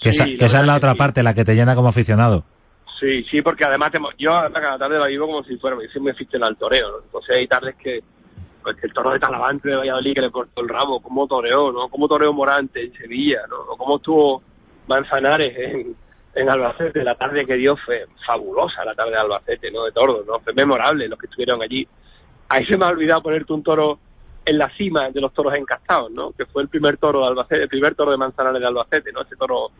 Que, Sí, esa, la que esa es la otra sí. parte, la que te llena como aficionado. Sí, sí, porque además te yo cada tarde la vivo como si fuera, soy muy aficionado al toreo, ¿no? Entonces hay tardes que, pues, que el toro de Talavante de Valladolid que le cortó el rabo, cómo toreó, ¿no? Cómo toreó Morante en Sevilla, ¿no? O cómo estuvo Manzanares en, en Albacete, la tarde que dio fue fabulosa, la tarde de Albacete, ¿no? De tordo, ¿no? Fue memorable los que estuvieron allí. Ahí se me ha olvidado ponerte un toro en la cima de los toros encastados, ¿no? Que fue el primer toro de Albacete, el primer toro de Manzanares de Albacete, ¿no? Ese toro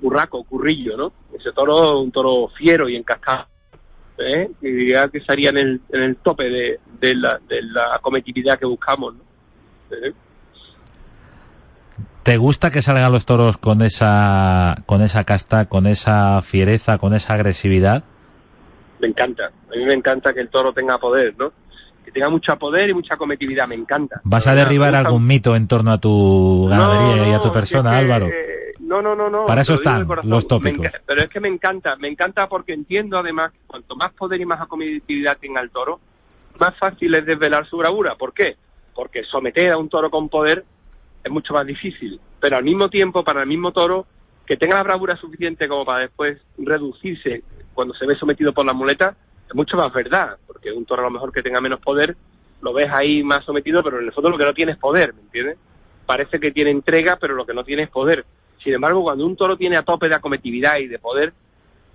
burraco, currillo, ¿no? Ese toro, un toro fiero y encascado, ¿eh? Y diría que estaría en el, en el tope de, de, la, de la cometividad que buscamos, ¿no? ¿Eh? ¿Te gusta que salgan los toros con esa, con esa casta, con esa fiereza, con esa agresividad? Me encanta, a mí me encanta que el toro tenga poder, ¿no? Que tenga mucho poder y mucha cometividad, me encanta. ¿Vas a derribar algún mito en torno a tu ganadería No, y a tu persona, si es que, Álvaro? eh, no, no, no, no. Para eso están los tópicos. pero es que me encanta, me encanta porque entiendo además que cuanto más poder y más acometividad tenga el toro, más fácil es desvelar su bravura. ¿Por qué? Porque someter a un toro con poder es mucho más difícil. Pero al mismo tiempo, para el mismo toro, que tenga la bravura suficiente como para después reducirse cuando se ve sometido por la muleta, es mucho más verdad. Porque un toro a lo mejor que tenga menos poder, lo ves ahí más sometido, pero en el fondo lo que no tiene es poder, ¿me entiendes? Parece que tiene entrega, pero lo que no tiene es poder. Sin embargo, cuando un toro tiene a tope de acometividad y de poder,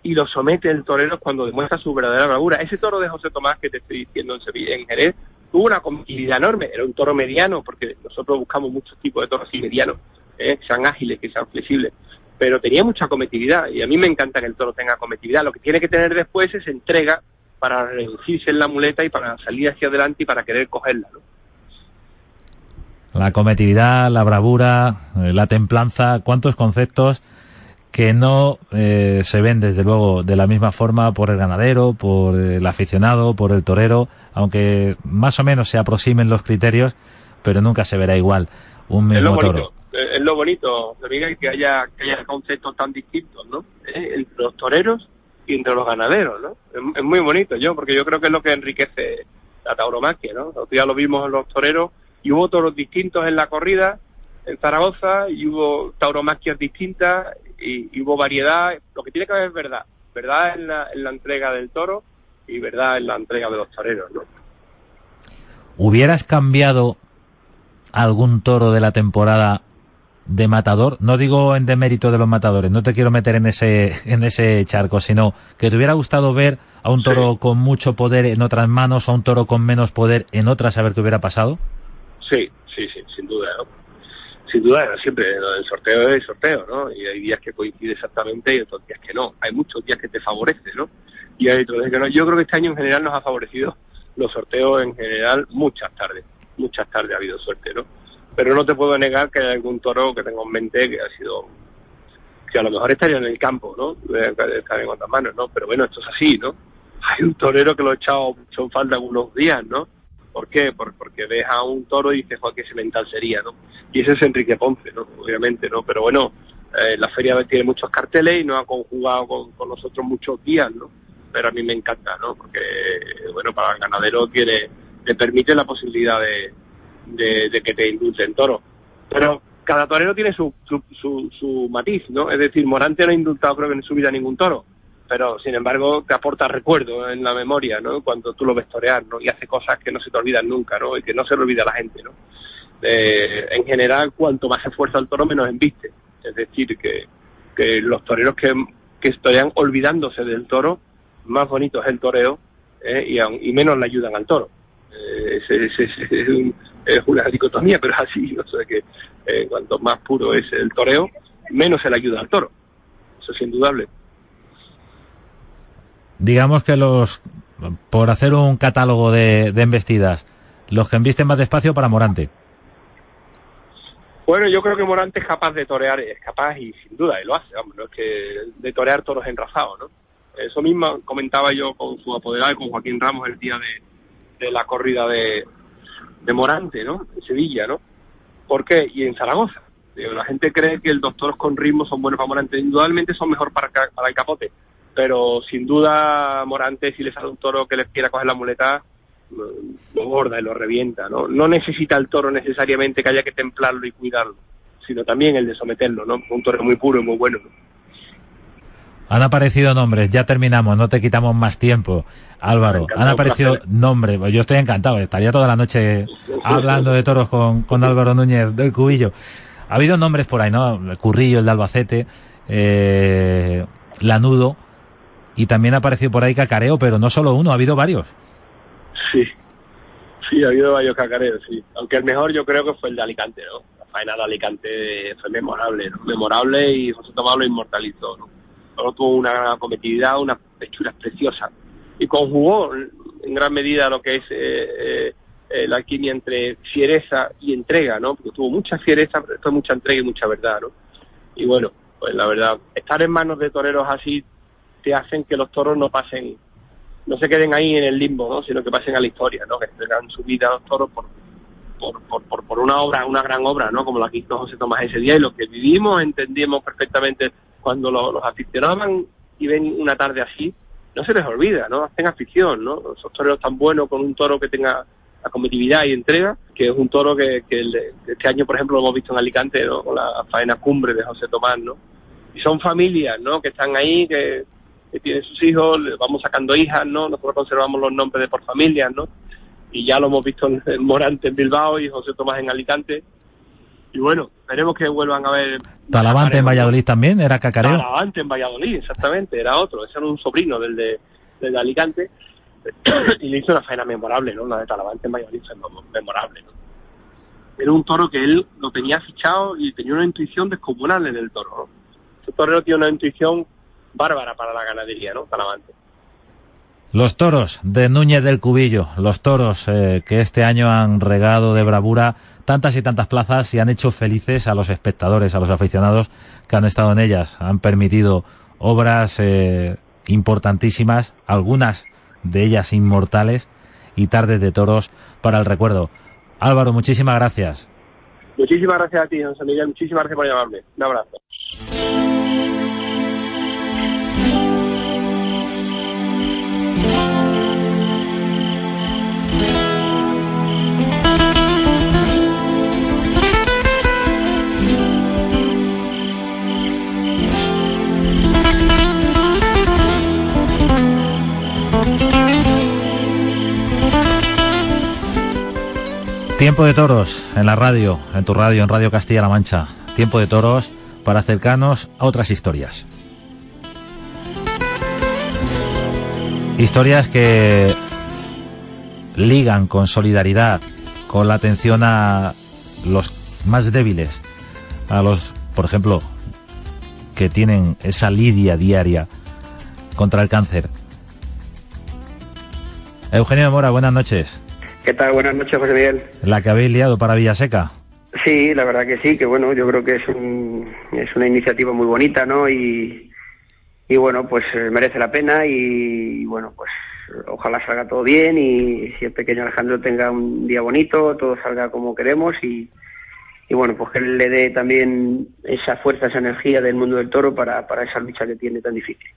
y lo somete el torero es cuando demuestra su verdadera bravura. Ese toro de José Tomás que te estoy diciendo en Sevilla, en Jerez, tuvo una acometividad enorme. Era un toro mediano, porque nosotros buscamos muchos tipos de toros así medianos, ¿eh? que sean ágiles, que sean flexibles. Pero tenía mucha acometividad, y a mí me encanta que el toro tenga acometividad. Lo que tiene que tener después es entrega para reducirse en la muleta y para salir hacia adelante y para querer cogerla. ¿no? La cometividad, la bravura, eh, la templanza, cuántos conceptos que no eh, se ven desde luego de la misma forma por el ganadero, por el aficionado, por el torero, aunque más o menos se aproximen los criterios, pero nunca se verá igual un Es lo mismo bonito, es lo bonito, Miguel, que haya, que haya conceptos tan distintos, ¿no? Eh, Entre los toreros y entre los ganaderos, ¿no? Es, es muy bonito, yo, porque yo creo que es lo que enriquece la tauromaquia, ¿no? Día lo vimos en los toreros y hubo toros distintos en la corrida en Zaragoza y hubo tauromaquias distintas y, y hubo variedad. Lo que tiene que haber es verdad, verdad en la, en la entrega del toro y verdad en la entrega de los toreros, ¿no? ¿Hubieras cambiado algún toro de la temporada de matador? No digo en demérito de los matadores, no te quiero meter en ese, en ese charco, sino que te hubiera gustado ver a un toro Sí. con mucho poder en otras manos, a un toro con menos poder en otras, a ver qué hubiera pasado. Sí, sí, sí, sin duda, ¿no? Sin duda, siempre del sorteo es el sorteo, ¿no? Y hay días que coincide exactamente y otros días que no. Hay muchos días que te favorece, ¿no? Y hay otros días que no. Yo creo que este año en general nos ha favorecido los sorteos en general muchas tardes. Muchas tardes ha habido suerte, ¿no? Pero no te puedo negar que hay algún toro que tengo en mente que ha sido que a lo mejor estaría en el campo, ¿no? Estar en otras manos, ¿no? Pero bueno, esto es así, ¿no? Hay un torero que lo ha echado mucho en falta algunos días, ¿no? ¿Por qué? Por- porque ves a un toro y dices, joder, qué semental sería, ¿no? Y ese es Enrique Ponce, ¿no? Obviamente, ¿no? Pero bueno, eh, la feria tiene muchos carteles y no ha conjugado con, con nosotros muchos días, ¿no? Pero a mí me encanta, ¿no? Porque, bueno, para el ganadero tiene, te permite la posibilidad de que te indulten toro. Pero cada torero tiene su, su, su, su matiz, ¿no? Es decir, Morante no ha indultado creo que en su vida ningún toro, pero sin embargo te aporta recuerdo en la memoria, ¿no? Cuando tú lo ves torear, ¿no? Y hace cosas que no se te olvidan nunca, ¿no? Y que no se le olvida a la gente, ¿no? Eh, en general, cuanto más se esfuerza el toro, menos embiste. Es decir, que, que los toreros que, que estarían olvidándose del toro, más bonito es el toreo ¿eh? y, aun- y menos le ayudan al toro. Eh, es, es- es- un- es una dicotomía, pero es así, no sé que eh, cuanto más puro es el toreo, menos se le ayuda al toro. Eso es indudable. Digamos que los, por hacer un catálogo de, de embestidas, los que embisten más despacio para Morante. Bueno, yo creo que Morante es capaz de torear, es capaz y sin duda, y lo hace, vamos, no es que de torear toros enrazados, ¿no? Eso mismo comentaba yo con su apoderado con Joaquín Ramos el día de, la corrida de, de Morante, ¿no? En Sevilla, ¿no? ¿Por qué? Y en Zaragoza. Digo, la gente cree que los toros con ritmo son buenos para Morante. Indudablemente son mejor para, para el capote. Pero sin duda Morante, si le sale un toro que le quiera coger la muleta, lo borda y lo revienta, ¿no? No necesita el toro necesariamente que haya que templarlo y cuidarlo, sino también el de someterlo, ¿no? Un toro muy puro y muy bueno, ¿no? Han aparecido nombres, ya terminamos, no te quitamos más tiempo. Álvaro, han aparecido nombres, yo estoy encantado, estaría toda la noche hablando de toros con, con Álvaro Núñez del Cubillo. Ha habido nombres por ahí, ¿no? El Currillo, el de Albacete, eh, Lanudo, y también ha aparecido por ahí Cacareo, pero no solo uno, ha habido varios. Sí, sí, ha habido varios cacareos, sí. Aunque el mejor yo creo que fue el de Alicante, ¿no? La faena de Alicante fue memorable, ¿no? Memorable y José Tomás lo inmortalizó, ¿no? Solo tuvo una gran acometividad, unas pechuras preciosas. Y conjugó en gran medida lo que es eh, eh, la alquimia entre fiereza y entrega, ¿no? Porque tuvo mucha fiereza, pero después mucha entrega y mucha verdad, ¿no? Y bueno, pues la verdad, estar en manos de toreros así te hacen que los toros no pasen no se queden ahí en el limbo, ¿no? sino que pasen a la historia, ¿no? que tengan su vida los toros por, por, por, por, por una obra, una gran obra, ¿no? como la que hizo José Tomás ese día y lo que vivimos, entendíamos perfectamente cuando lo- los aficionaban y ven una tarde así, no se les olvida, ¿no? Hacen afición, ¿no? Esos toreros tan buenos con un toro que tenga la competitividad y entrega, que es un toro que, que el- este año, por ejemplo, lo hemos visto en Alicante, ¿no? Con la faena cumbre de José Tomás, ¿no? Y son familias, ¿no? Que están ahí, que, que tienen sus hijos, le vamos sacando hijas, ¿no? Nosotros conservamos los nombres de por familias, ¿no? Y ya lo hemos visto en, en Morante en Bilbao y José Tomás en Alicante. Y bueno, esperemos que vuelvan a ver... Talavante en. Valladolid también, era Cacareo. Talavante en Valladolid, exactamente, era otro, ese era un sobrino del de, del de Alicante. y le hizo una faena memorable, ¿no? La de Talavante en Valladolid fue mem- memorable, ¿no? Era un toro que él lo tenía fichado y tenía una intuición descomunal en el toro, ¿no? Ese torero tiene una intuición bárbara para la ganadería, ¿no? Talavante. Los toros de Núñez del Cubillo, los toros eh, que este año han regado de bravura tantas y tantas plazas y han hecho felices a los espectadores, a los aficionados que han estado en ellas. Han permitido obras eh, importantísimas, algunas de ellas inmortales y tardes de toros para el recuerdo. Álvaro, muchísimas gracias. Muchísimas gracias a ti, José Miguel, muchísimas gracias por llamarme. Un abrazo. Tiempo de toros en la radio, en tu radio, en Radio Castilla-La Mancha. Tiempo de toros para acercarnos a otras historias. Historias que ligan con solidaridad, con la atención a los más débiles, a los, por ejemplo, que tienen esa lidia diaria contra el cáncer. Eugenio de Mora, buenas noches. ¿Qué tal? Buenas noches, José Miguel. La que habéis liado para Villaseca. Sí, la verdad que sí, que bueno, yo creo que es, un, es una iniciativa muy bonita, ¿no? Y, y bueno, pues eh, merece la pena y, bueno, pues ojalá salga todo bien y si el pequeño Alejandro tenga un día bonito, todo salga como queremos y, y bueno, pues que él le dé también esa fuerza, esa energía del mundo del toro para, para esa lucha que tiene tan difícil.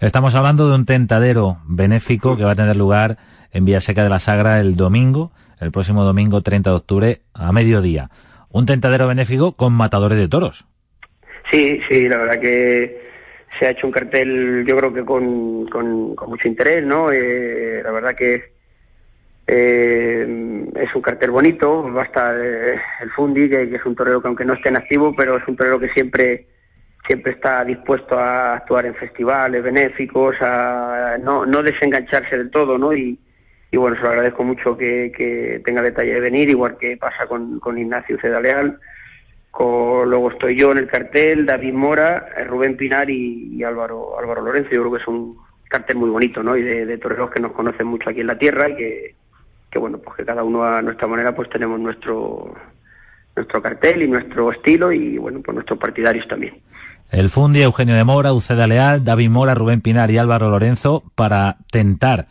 Estamos hablando de un tentadero benéfico que va a tener lugar en Villaseca de la Sagra el domingo, el próximo domingo 30 de octubre, a mediodía. un tentadero benéfico con matadores de toros. Sí, sí, la verdad que se ha hecho un cartel, yo creo que con, con, mucho interés, ¿no? Eh, la verdad que eh, es un cartel bonito, va a estar eh, el Fundi, que, es un torero que aunque no esté en activo, pero es un torero que siempre siempre está dispuesto a actuar en festivales benéficos, a no, no desengancharse del todo, ¿no? Y, y bueno, se lo agradezco mucho que, que tenga detalle de venir, igual que pasa con, con Ignacio Cedaleal luego estoy yo en el cartel, David Mora, eh, Rubén Pinar y, Álvaro Álvaro Lorenzo. Yo creo que es un cartel muy bonito, ¿no? Y de, toreros que nos conocen mucho aquí en la tierra y que, que, bueno, pues que cada uno a nuestra manera pues tenemos nuestro nuestro cartel y nuestro estilo y bueno, pues nuestros partidarios también. El Fundi, Eugenio de Mora, Uceda Leal, David Mora, Rubén Pinar y Álvaro Lorenzo para tentar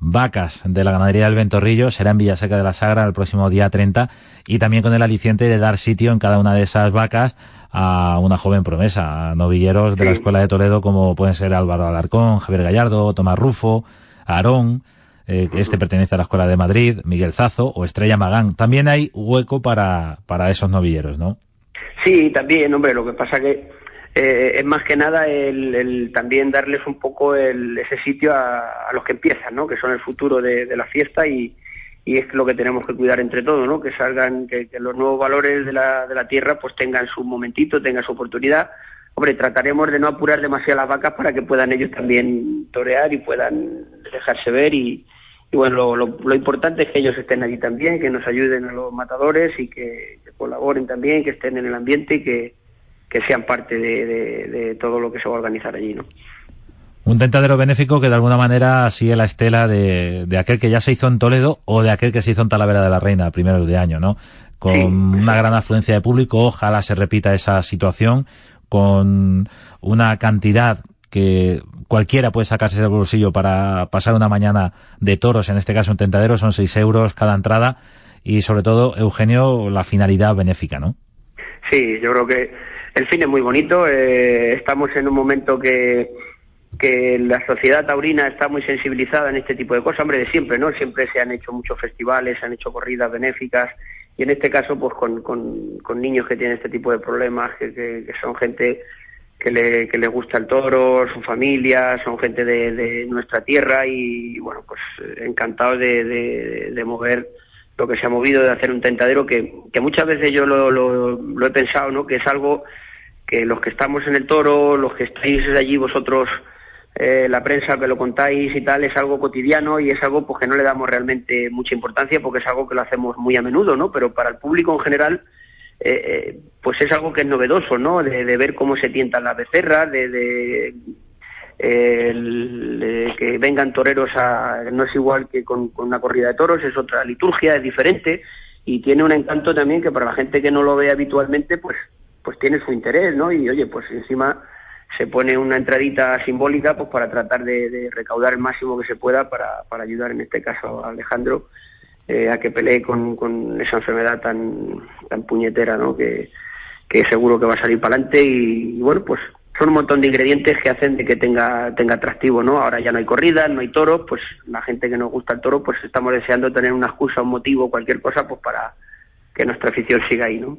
vacas de la ganadería del Ventorrillo será en Villaseca de la Sagra el próximo día 30 y también con el aliciente de dar sitio en cada una de esas vacas a una joven promesa, a novilleros de la Escuela de Toledo como pueden ser Álvaro Alarcón, Javier Gallardo, Tomás Rufo, Aarón, eh, este pertenece a la Escuela de Madrid, Miguel Zazo o Estrella Magán. También hay hueco para, para esos novilleros, ¿no? Sí, también, hombre, lo que pasa que eh, es más que nada el, también darles un poco ese sitio a, los que empiezan, ¿no? que son el futuro de, la fiesta y, es lo que tenemos que cuidar entre todos, ¿no? que salgan, que, los nuevos valores de la, de la tierra pues tengan su momentito, tengan su oportunidad. Hombre, trataremos de no apurar demasiado las vacas para que puedan ellos también torear y puedan dejarse ver y, bueno, lo, importante es que ellos estén allí también, que nos ayuden a los matadores y que colaboren también, que estén en el ambiente y que, que sean parte de, todo lo que se va a organizar allí, ¿no? Un tentadero benéfico que de alguna manera sigue la estela de, aquel que ya se hizo en Toledo o de aquel que se hizo en Talavera de la Reina primeros de año, ¿no? Con una gran afluencia de público, ojalá se repita esa situación, con una cantidad que cualquiera puede sacarse del bolsillo para pasar una mañana de toros, en este caso un tentadero, son seis euros cada entrada y sobre todo, Eugenio, la finalidad benéfica, ¿no? Sí, yo creo que el fin es muy bonito. Eh, estamos en un momento que, la sociedad taurina está muy sensibilizada en este tipo de cosas, hombre, de siempre, ¿no? Siempre se han hecho muchos festivales, se han hecho corridas benéficas y en este caso, pues con, con, niños que tienen este tipo de problemas, que, que, son gente que le, que le gusta el toro, su familia, son gente de, nuestra tierra y, bueno, pues encantados de, de, de mover lo que se ha movido de hacer un tentadero que, que muchas veces yo lo, lo, he pensado, ¿no? Que es algo que los que estamos en el toro, los que estáis allí vosotros, eh, la prensa que lo contáis y tal, es algo cotidiano y es algo pues que no le damos realmente mucha importancia porque es algo que lo hacemos muy a menudo, ¿no? Pero para el público en general, eh, eh, pues es algo que es novedoso, ¿no? De, de ver cómo se tientan las becerras, de, de el, que vengan toreros a, no es igual que con, una corrida de toros, es otra liturgia, es diferente y tiene un encanto también que para la gente que no lo ve habitualmente, pues, pues tiene su interés, ¿no? Y oye, pues encima se pone una entradita simbólica pues para tratar de, recaudar el máximo que se pueda para, para ayudar en este caso a Alejandro eh, a que pelee con, con esa enfermedad tan, tan puñetera, ¿no? Que, que seguro que va a salir para adelante y, bueno, pues son un montón de ingredientes que hacen de que tenga, tenga atractivo, ¿no? Ahora ya no hay corridas, no hay toros, pues la gente que nos gusta el toro, pues estamos deseando tener una excusa, un motivo, cualquier cosa, pues para que nuestra afición siga ahí, ¿no?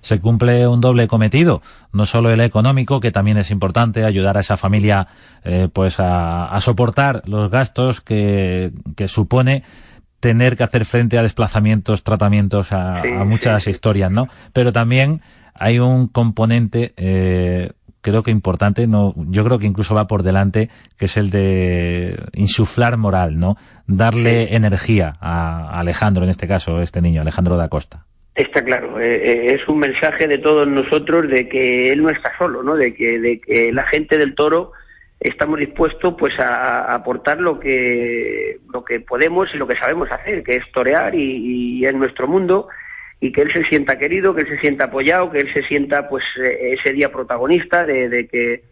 Se cumple un doble cometido, no solo el económico, que también es importante, ayudar a esa familia eh, pues a, soportar los gastos que, que, supone tener que hacer frente a desplazamientos, tratamientos, a, muchas historias, ¿no? Pero también hay un componente eh, creo que importante, no, yo creo que incluso va por delante, que es el de insuflar moral, ¿no? Darle energía a Alejandro, en este caso, este niño, Alejandro da Costa. Está claro, eh, eh, es un mensaje de todos nosotros de que él no está solo, ¿no? De que, de que la gente del toro estamos dispuestos pues a, aportar lo que lo que podemos y lo que sabemos hacer, que es torear y, y en nuestro mundo y que él se sienta querido, que él se sienta apoyado, que él se sienta pues eh, ese día protagonista de, que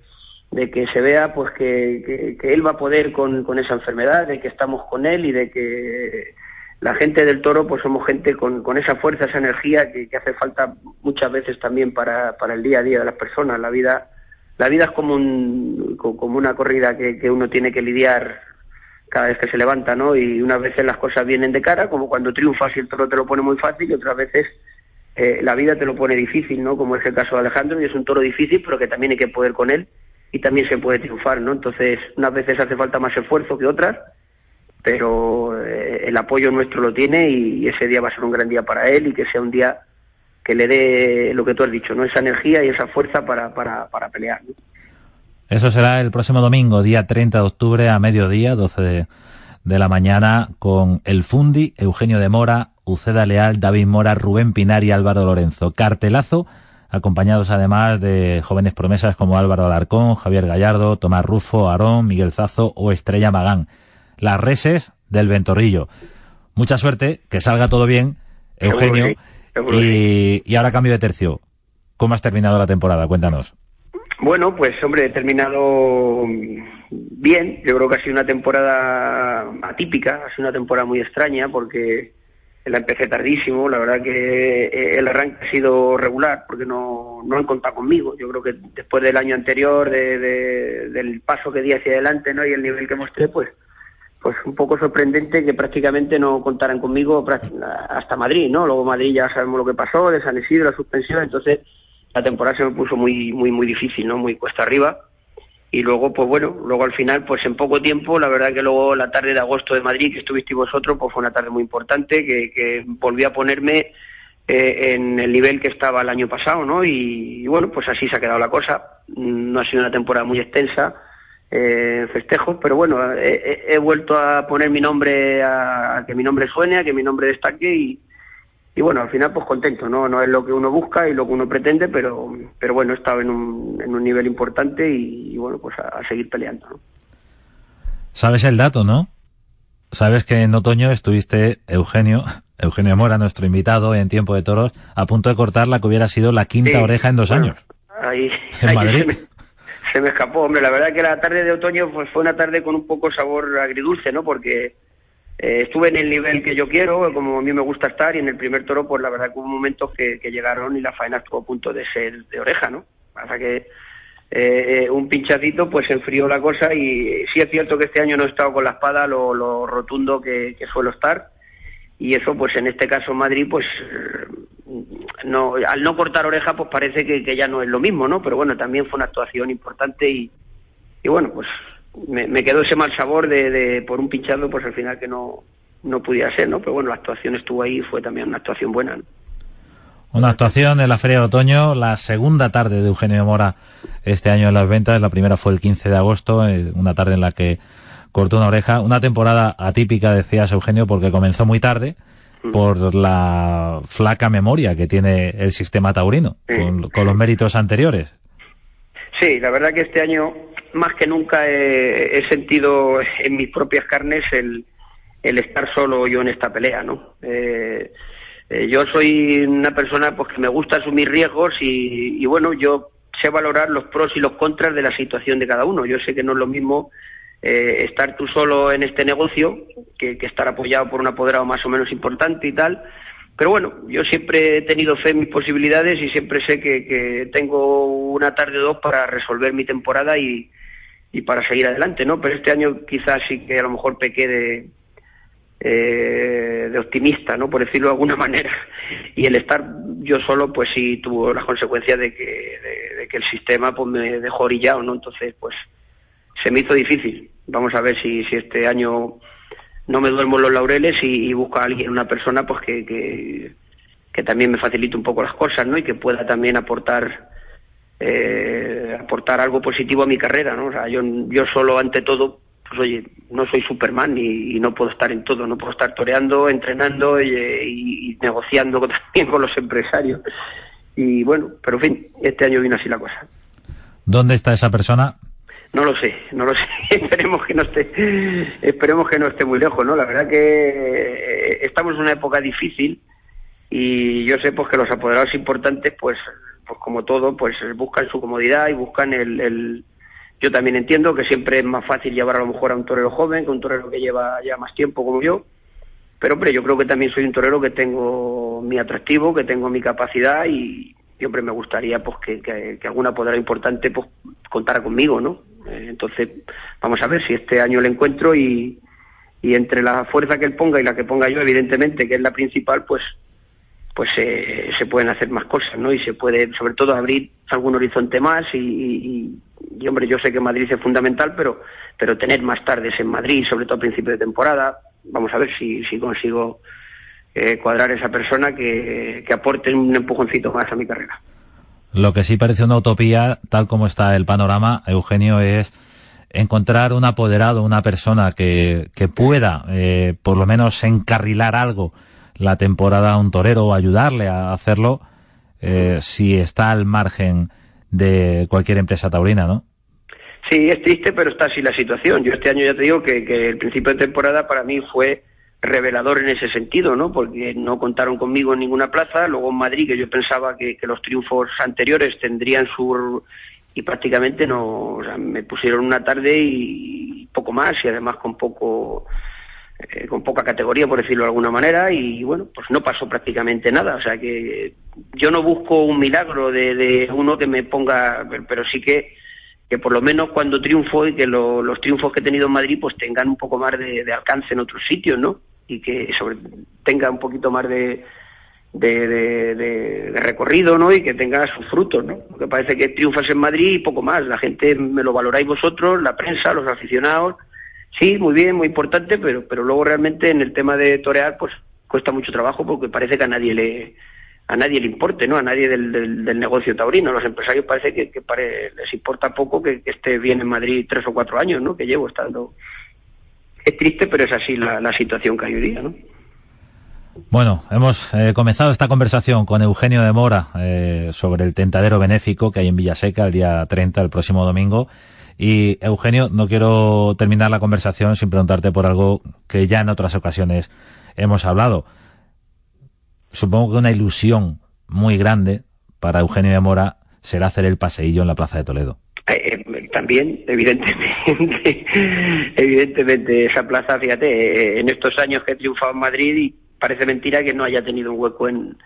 de que se vea pues que, él va a poder con, con, esa enfermedad, de que estamos con él y de que la gente del toro pues somos gente con, con esa fuerza, esa energía que, hace falta muchas veces también para, para el día a día de las personas. La vida la vida es como un, como una corrida que, que uno tiene que lidiar cada vez que se levanta, ¿no? Y unas veces las cosas vienen de cara, como cuando triunfas y el toro te lo pone muy fácil, y otras veces eh, la vida te lo pone difícil, ¿no? Como es el caso de Alejandro, y es un toro difícil, pero que también hay que poder con él y también se puede triunfar, ¿no? Entonces, unas veces hace falta más esfuerzo que otras, pero eh, el apoyo nuestro lo tiene y ese día va a ser un gran día para él y que sea un día que le dé lo que tú has dicho, ¿no? Esa energía y esa fuerza para, para, para pelear. Eso será el próximo domingo, día 30 de octubre, a mediodía, 12 de, de la mañana, con El Fundi, Eugenio de Mora, Uceda Leal, David Mora, Rubén Pinar y Álvaro Lorenzo. Cartelazo, acompañados además de jóvenes promesas como Álvaro Alarcón, Javier Gallardo, Tomás Rufo, Aarón, Miguel Zazo o Estrella Magán. Las reses del Ventorrillo. Mucha suerte, que salga todo bien, Eugenio. y, y ahora cambio de tercio. ¿Cómo has terminado la temporada? Cuéntanos. Bueno, pues hombre, he terminado bien. Yo creo que ha sido una temporada atípica, ha sido una temporada muy extraña porque la empecé tardísimo. La verdad que eh, el arranque ha sido regular porque no, no han contado conmigo. Yo creo que después del año anterior, de, del paso que di hacia adelante ¿no? y el nivel que mostré, pues pues un poco sorprendente que prácticamente no contaran conmigo hasta Madrid, ¿no? Luego Madrid ya sabemos lo que pasó, de San Isidro, la suspensión, entonces la temporada se me puso muy, muy, muy difícil, ¿no? Muy cuesta arriba. Y luego, pues bueno, luego al final, pues en poco tiempo, la verdad que luego la tarde de agosto de Madrid, que estuvisteis vosotros, pues fue una tarde muy importante, que, que volví a ponerme eh, en el nivel que estaba el año pasado, ¿no? Y, bueno, pues así se ha quedado la cosa. No ha sido una temporada muy extensa, eh, festejos, pero bueno, he, vuelto a poner mi nombre, a, a, que mi nombre suene, a que mi nombre destaque y, y bueno, al final pues contento, ¿no? No es lo que uno busca y lo que uno pretende, pero, pero bueno, he estado en un, en un nivel importante y, bueno, pues a, seguir peleando, ¿no? Sabes el dato, ¿no? Sabes que en otoño estuviste, Eugenio, Eugenio Mora, nuestro invitado en Tiempo de Toros, a punto de cortar la que hubiera sido la quinta oreja en dos años. Ahí, en Madrid. Se me, se me, escapó, hombre, la verdad que la tarde de otoño pues fue una tarde con un poco sabor agridulce, ¿no? Porque eh, estuve en el nivel que yo quiero, como a mí me gusta estar, y en el primer toro, pues la verdad que hubo momentos que, llegaron y la faena estuvo a punto de ser de oreja, ¿no? Pasa que eh, un pinchacito pues enfrió la cosa y sí es cierto que este año no he estado con la espada lo, rotundo que, suelo estar y eso pues en este caso Madrid pues no al no cortar oreja pues parece que, ya no es lo mismo no pero bueno también fue una actuación importante y, bueno pues me, quedó ese mal sabor de, por un pinchado, pues al final que no, no pudiera ser, ¿no? Pero bueno, la actuación estuvo ahí y fue también una actuación buena. Una actuación en la Feria de Otoño, la segunda tarde de Eugenio Mora este año en las ventas. La primera fue el 15 de agosto, eh, una tarde en la que cortó una oreja. Una temporada atípica, decías Eugenio, porque comenzó muy tarde. Por la flaca memoria que tiene el sistema taurino, con, con, los méritos anteriores. Sí, la verdad que este año más que nunca he, sentido en mis propias carnes el, el, estar solo yo en esta pelea, ¿no? Eh, eh, yo soy una persona pues que me gusta asumir riesgos y, bueno, yo sé valorar los pros y los contras de la situación de cada uno. Yo sé que no es lo mismo eh, estar tú solo en este negocio que, estar apoyado por un apoderado más o menos importante y tal. Pero bueno, yo siempre he tenido fe en mis posibilidades y siempre sé que, tengo una tarde o dos para resolver mi temporada y, y para seguir adelante, ¿no? Pero este año quizás sí que a lo mejor pequé de, eh, de optimista, ¿no? Por decirlo de alguna manera. Y el estar yo solo, pues sí tuvo las consecuencias de que, de, que el sistema pues me dejó orillado, ¿no? Entonces, pues se me hizo difícil. Vamos a ver si, si este año no me duermo los laureles y, y busco a alguien, una persona, pues que, que, también me facilite un poco las cosas, ¿no? Y que pueda también aportar eh, aportar algo positivo a mi carrera, ¿no? O sea, yo, yo solo ante todo, pues oye, no soy Superman y, no puedo estar en todo, no puedo estar toreando, entrenando y, negociando también con los empresarios. Y bueno, pero en fin, este año vino así la cosa. ¿Dónde está esa persona? No lo sé, no lo sé. esperemos que no esté, esperemos que no esté muy lejos, ¿no? La verdad que eh, estamos en una época difícil y yo sé pues que los apoderados importantes pues pues como todo, pues buscan su comodidad y buscan el, el, Yo también entiendo que siempre es más fácil llevar a lo mejor a un torero joven que un torero que lleva ya más tiempo como yo, pero hombre, yo creo que también soy un torero que tengo mi atractivo, que tengo mi capacidad y siempre me gustaría pues que, que, alguna poder importante pues contara conmigo, ¿no? Eh, entonces, vamos a ver si este año le encuentro y, y entre la fuerza que él ponga y la que ponga yo, evidentemente, que es la principal, pues pues eh, se pueden hacer más cosas, ¿no? Y se puede, sobre todo, abrir algún horizonte más y, y, hombre, yo sé que Madrid es fundamental, pero, pero tener más tardes en Madrid, sobre todo a principio de temporada, vamos a ver si, si consigo eh, cuadrar esa persona que, que aporte un empujoncito más a mi carrera. Lo que sí parece una utopía, tal como está el panorama, Eugenio, es encontrar un apoderado, una persona que, que pueda, eh, por lo menos, encarrilar algo la temporada a un torero o ayudarle a hacerlo eh, si está al margen de cualquier empresa taurina, ¿no? Sí, es triste, pero está así la situación. Yo este año ya te digo que, que el principio de temporada para mí fue revelador en ese sentido, ¿no? Porque no contaron conmigo en ninguna plaza. Luego en Madrid, que yo pensaba que, los triunfos anteriores tendrían su y prácticamente no, o sea, me pusieron una tarde y poco más y además con poco eh, con poca categoría, por decirlo de alguna manera, y bueno, pues no pasó prácticamente nada. O sea que yo no busco un milagro de, uno que me ponga, pero sí que, que por lo menos cuando triunfo y que los triunfos que he tenido en Madrid pues tengan un poco más de, alcance en otros sitios, ¿no? Y que sobre, tenga un poquito más de, de, recorrido, ¿no? Y que tenga sus frutos, ¿no? Porque parece que triunfas en Madrid y poco más. La gente me lo valoráis vosotros, la prensa, los aficionados, Sí, muy bien, muy importante, pero, pero luego realmente en el tema de torear, pues cuesta mucho trabajo porque parece que a nadie le a nadie le importe, ¿no? A nadie del, del, negocio taurino. Los empresarios parece que, que les importa poco que, esté bien en Madrid tres o cuatro años, ¿no? Que llevo estando. Es triste, pero es así la, la situación que hay hoy día, ¿no? Bueno, hemos eh, comenzado esta conversación con Eugenio de Mora eh, sobre el tentadero benéfico que hay en Villaseca el día 30, el próximo domingo. Y Eugenio, no quiero terminar la conversación sin preguntarte por algo que ya en otras ocasiones hemos hablado. Supongo que una ilusión muy grande para Eugenio de Mora será hacer el paseillo en la Plaza de Toledo. Eh, eh, también, evidentemente, evidentemente esa plaza, fíjate, eh, en estos años que he triunfado en Madrid y parece mentira que no haya tenido un hueco en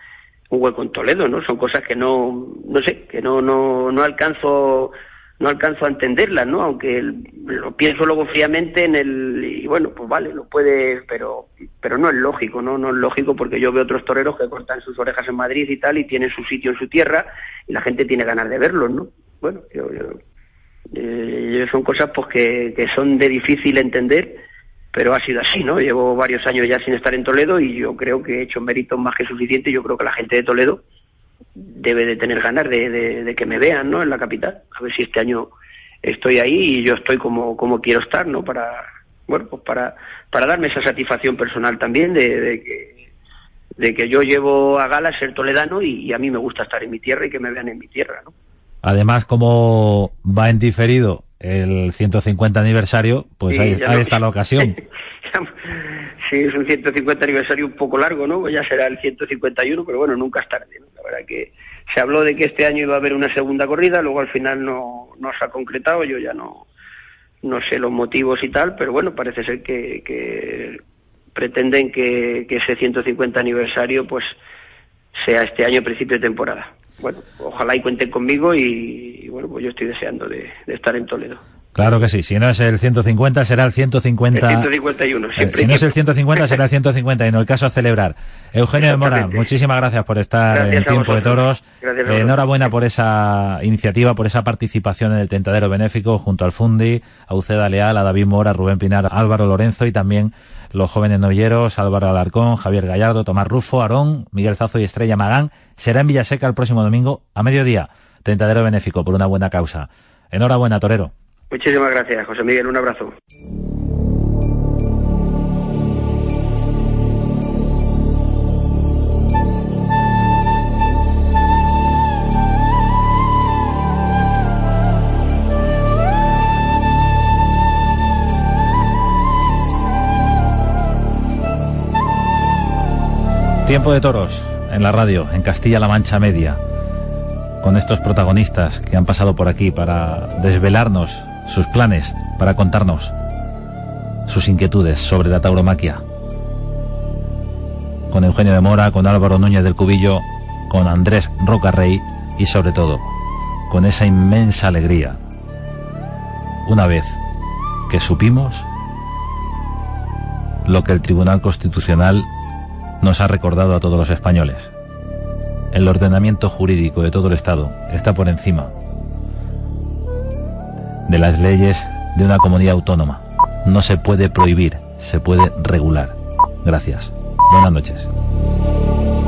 un hueco en Toledo, ¿no? Son cosas que no, no sé, que no, no, no alcanzo no alcanzo a entenderla, ¿no? Aunque lo pienso luego fríamente en el y bueno, pues vale, lo puede, pero pero no es lógico, ¿no? No es lógico porque yo veo otros toreros que cortan sus orejas en Madrid y tal y tienen su sitio en su tierra y la gente tiene ganas de verlos, ¿no? Bueno, yo, eh, son cosas pues que, que son de difícil entender, pero ha sido así, ¿no? Llevo varios años ya sin estar en Toledo y yo creo que he hecho méritos más que suficiente. Yo creo que la gente de Toledo debe de tener ganas de, que me vean, ¿no? En la capital. A ver si este año estoy ahí y yo estoy como, como quiero estar, ¿no? Para, bueno, pues para, para darme esa satisfacción personal también de, que, de que yo llevo a gala ser toledano y, a mí me gusta estar en mi tierra y que me vean en mi tierra, ¿no? Además, como va en diferido el 150 aniversario, pues ahí, está la ocasión. sí, es un 150 aniversario un poco largo, ¿no? Ya será el 151, pero bueno, nunca es tarde. La verdad que se habló de que este año iba a haber una segunda corrida, luego al final no, no se ha concretado, yo ya no, no sé los motivos y tal, pero bueno, parece ser que, que pretenden que, que ese 150 aniversario pues sea este año principio de temporada. Bueno, ojalá y cuenten conmigo y, bueno, pues yo estoy deseando de estar en Toledo. Claro que sí, si no es el 150 será el 150. El 151, eh, siempre. si no es el 150 será el 151, el caso a celebrar. Eugenio de Mora, muchísimas gracias por estar en Tiempo de Toros. enhorabuena por esa iniciativa, por esa participación en el Tentadero Benéfico junto al Fundi, a Uceda Leal, a David Mora, Rubén Pinar, Álvaro Lorenzo y también los jóvenes novilleros, Álvaro Alarcón, Javier Gallardo, Tomás Rufo, Aarón, Miguel Zazo y Estrella Magán. Será en Villaseca el próximo domingo a mediodía. Tentadero Benéfico por una buena causa. Enhorabuena, Torero. Muchísimas gracias, José Miguel. Un abrazo. Tiempo de toros en la radio, en Castilla-La Mancha Media, con estos protagonistas que han pasado por aquí para desvelarnos sus planes para contarnos sus inquietudes sobre la tauromaquia. Con Eugenio de Mora, con Álvaro Núñez del Cubillo, con Andrés Rocarrey y sobre todo con esa inmensa alegría. Una vez que supimos lo que el Tribunal Constitucional nos ha recordado a todos los españoles. el ordenamiento jurídico de todo el Estado está por encima de las leyes de una comunidad autónoma. No se puede prohibir, se puede regular. Gracias. Buenas noches.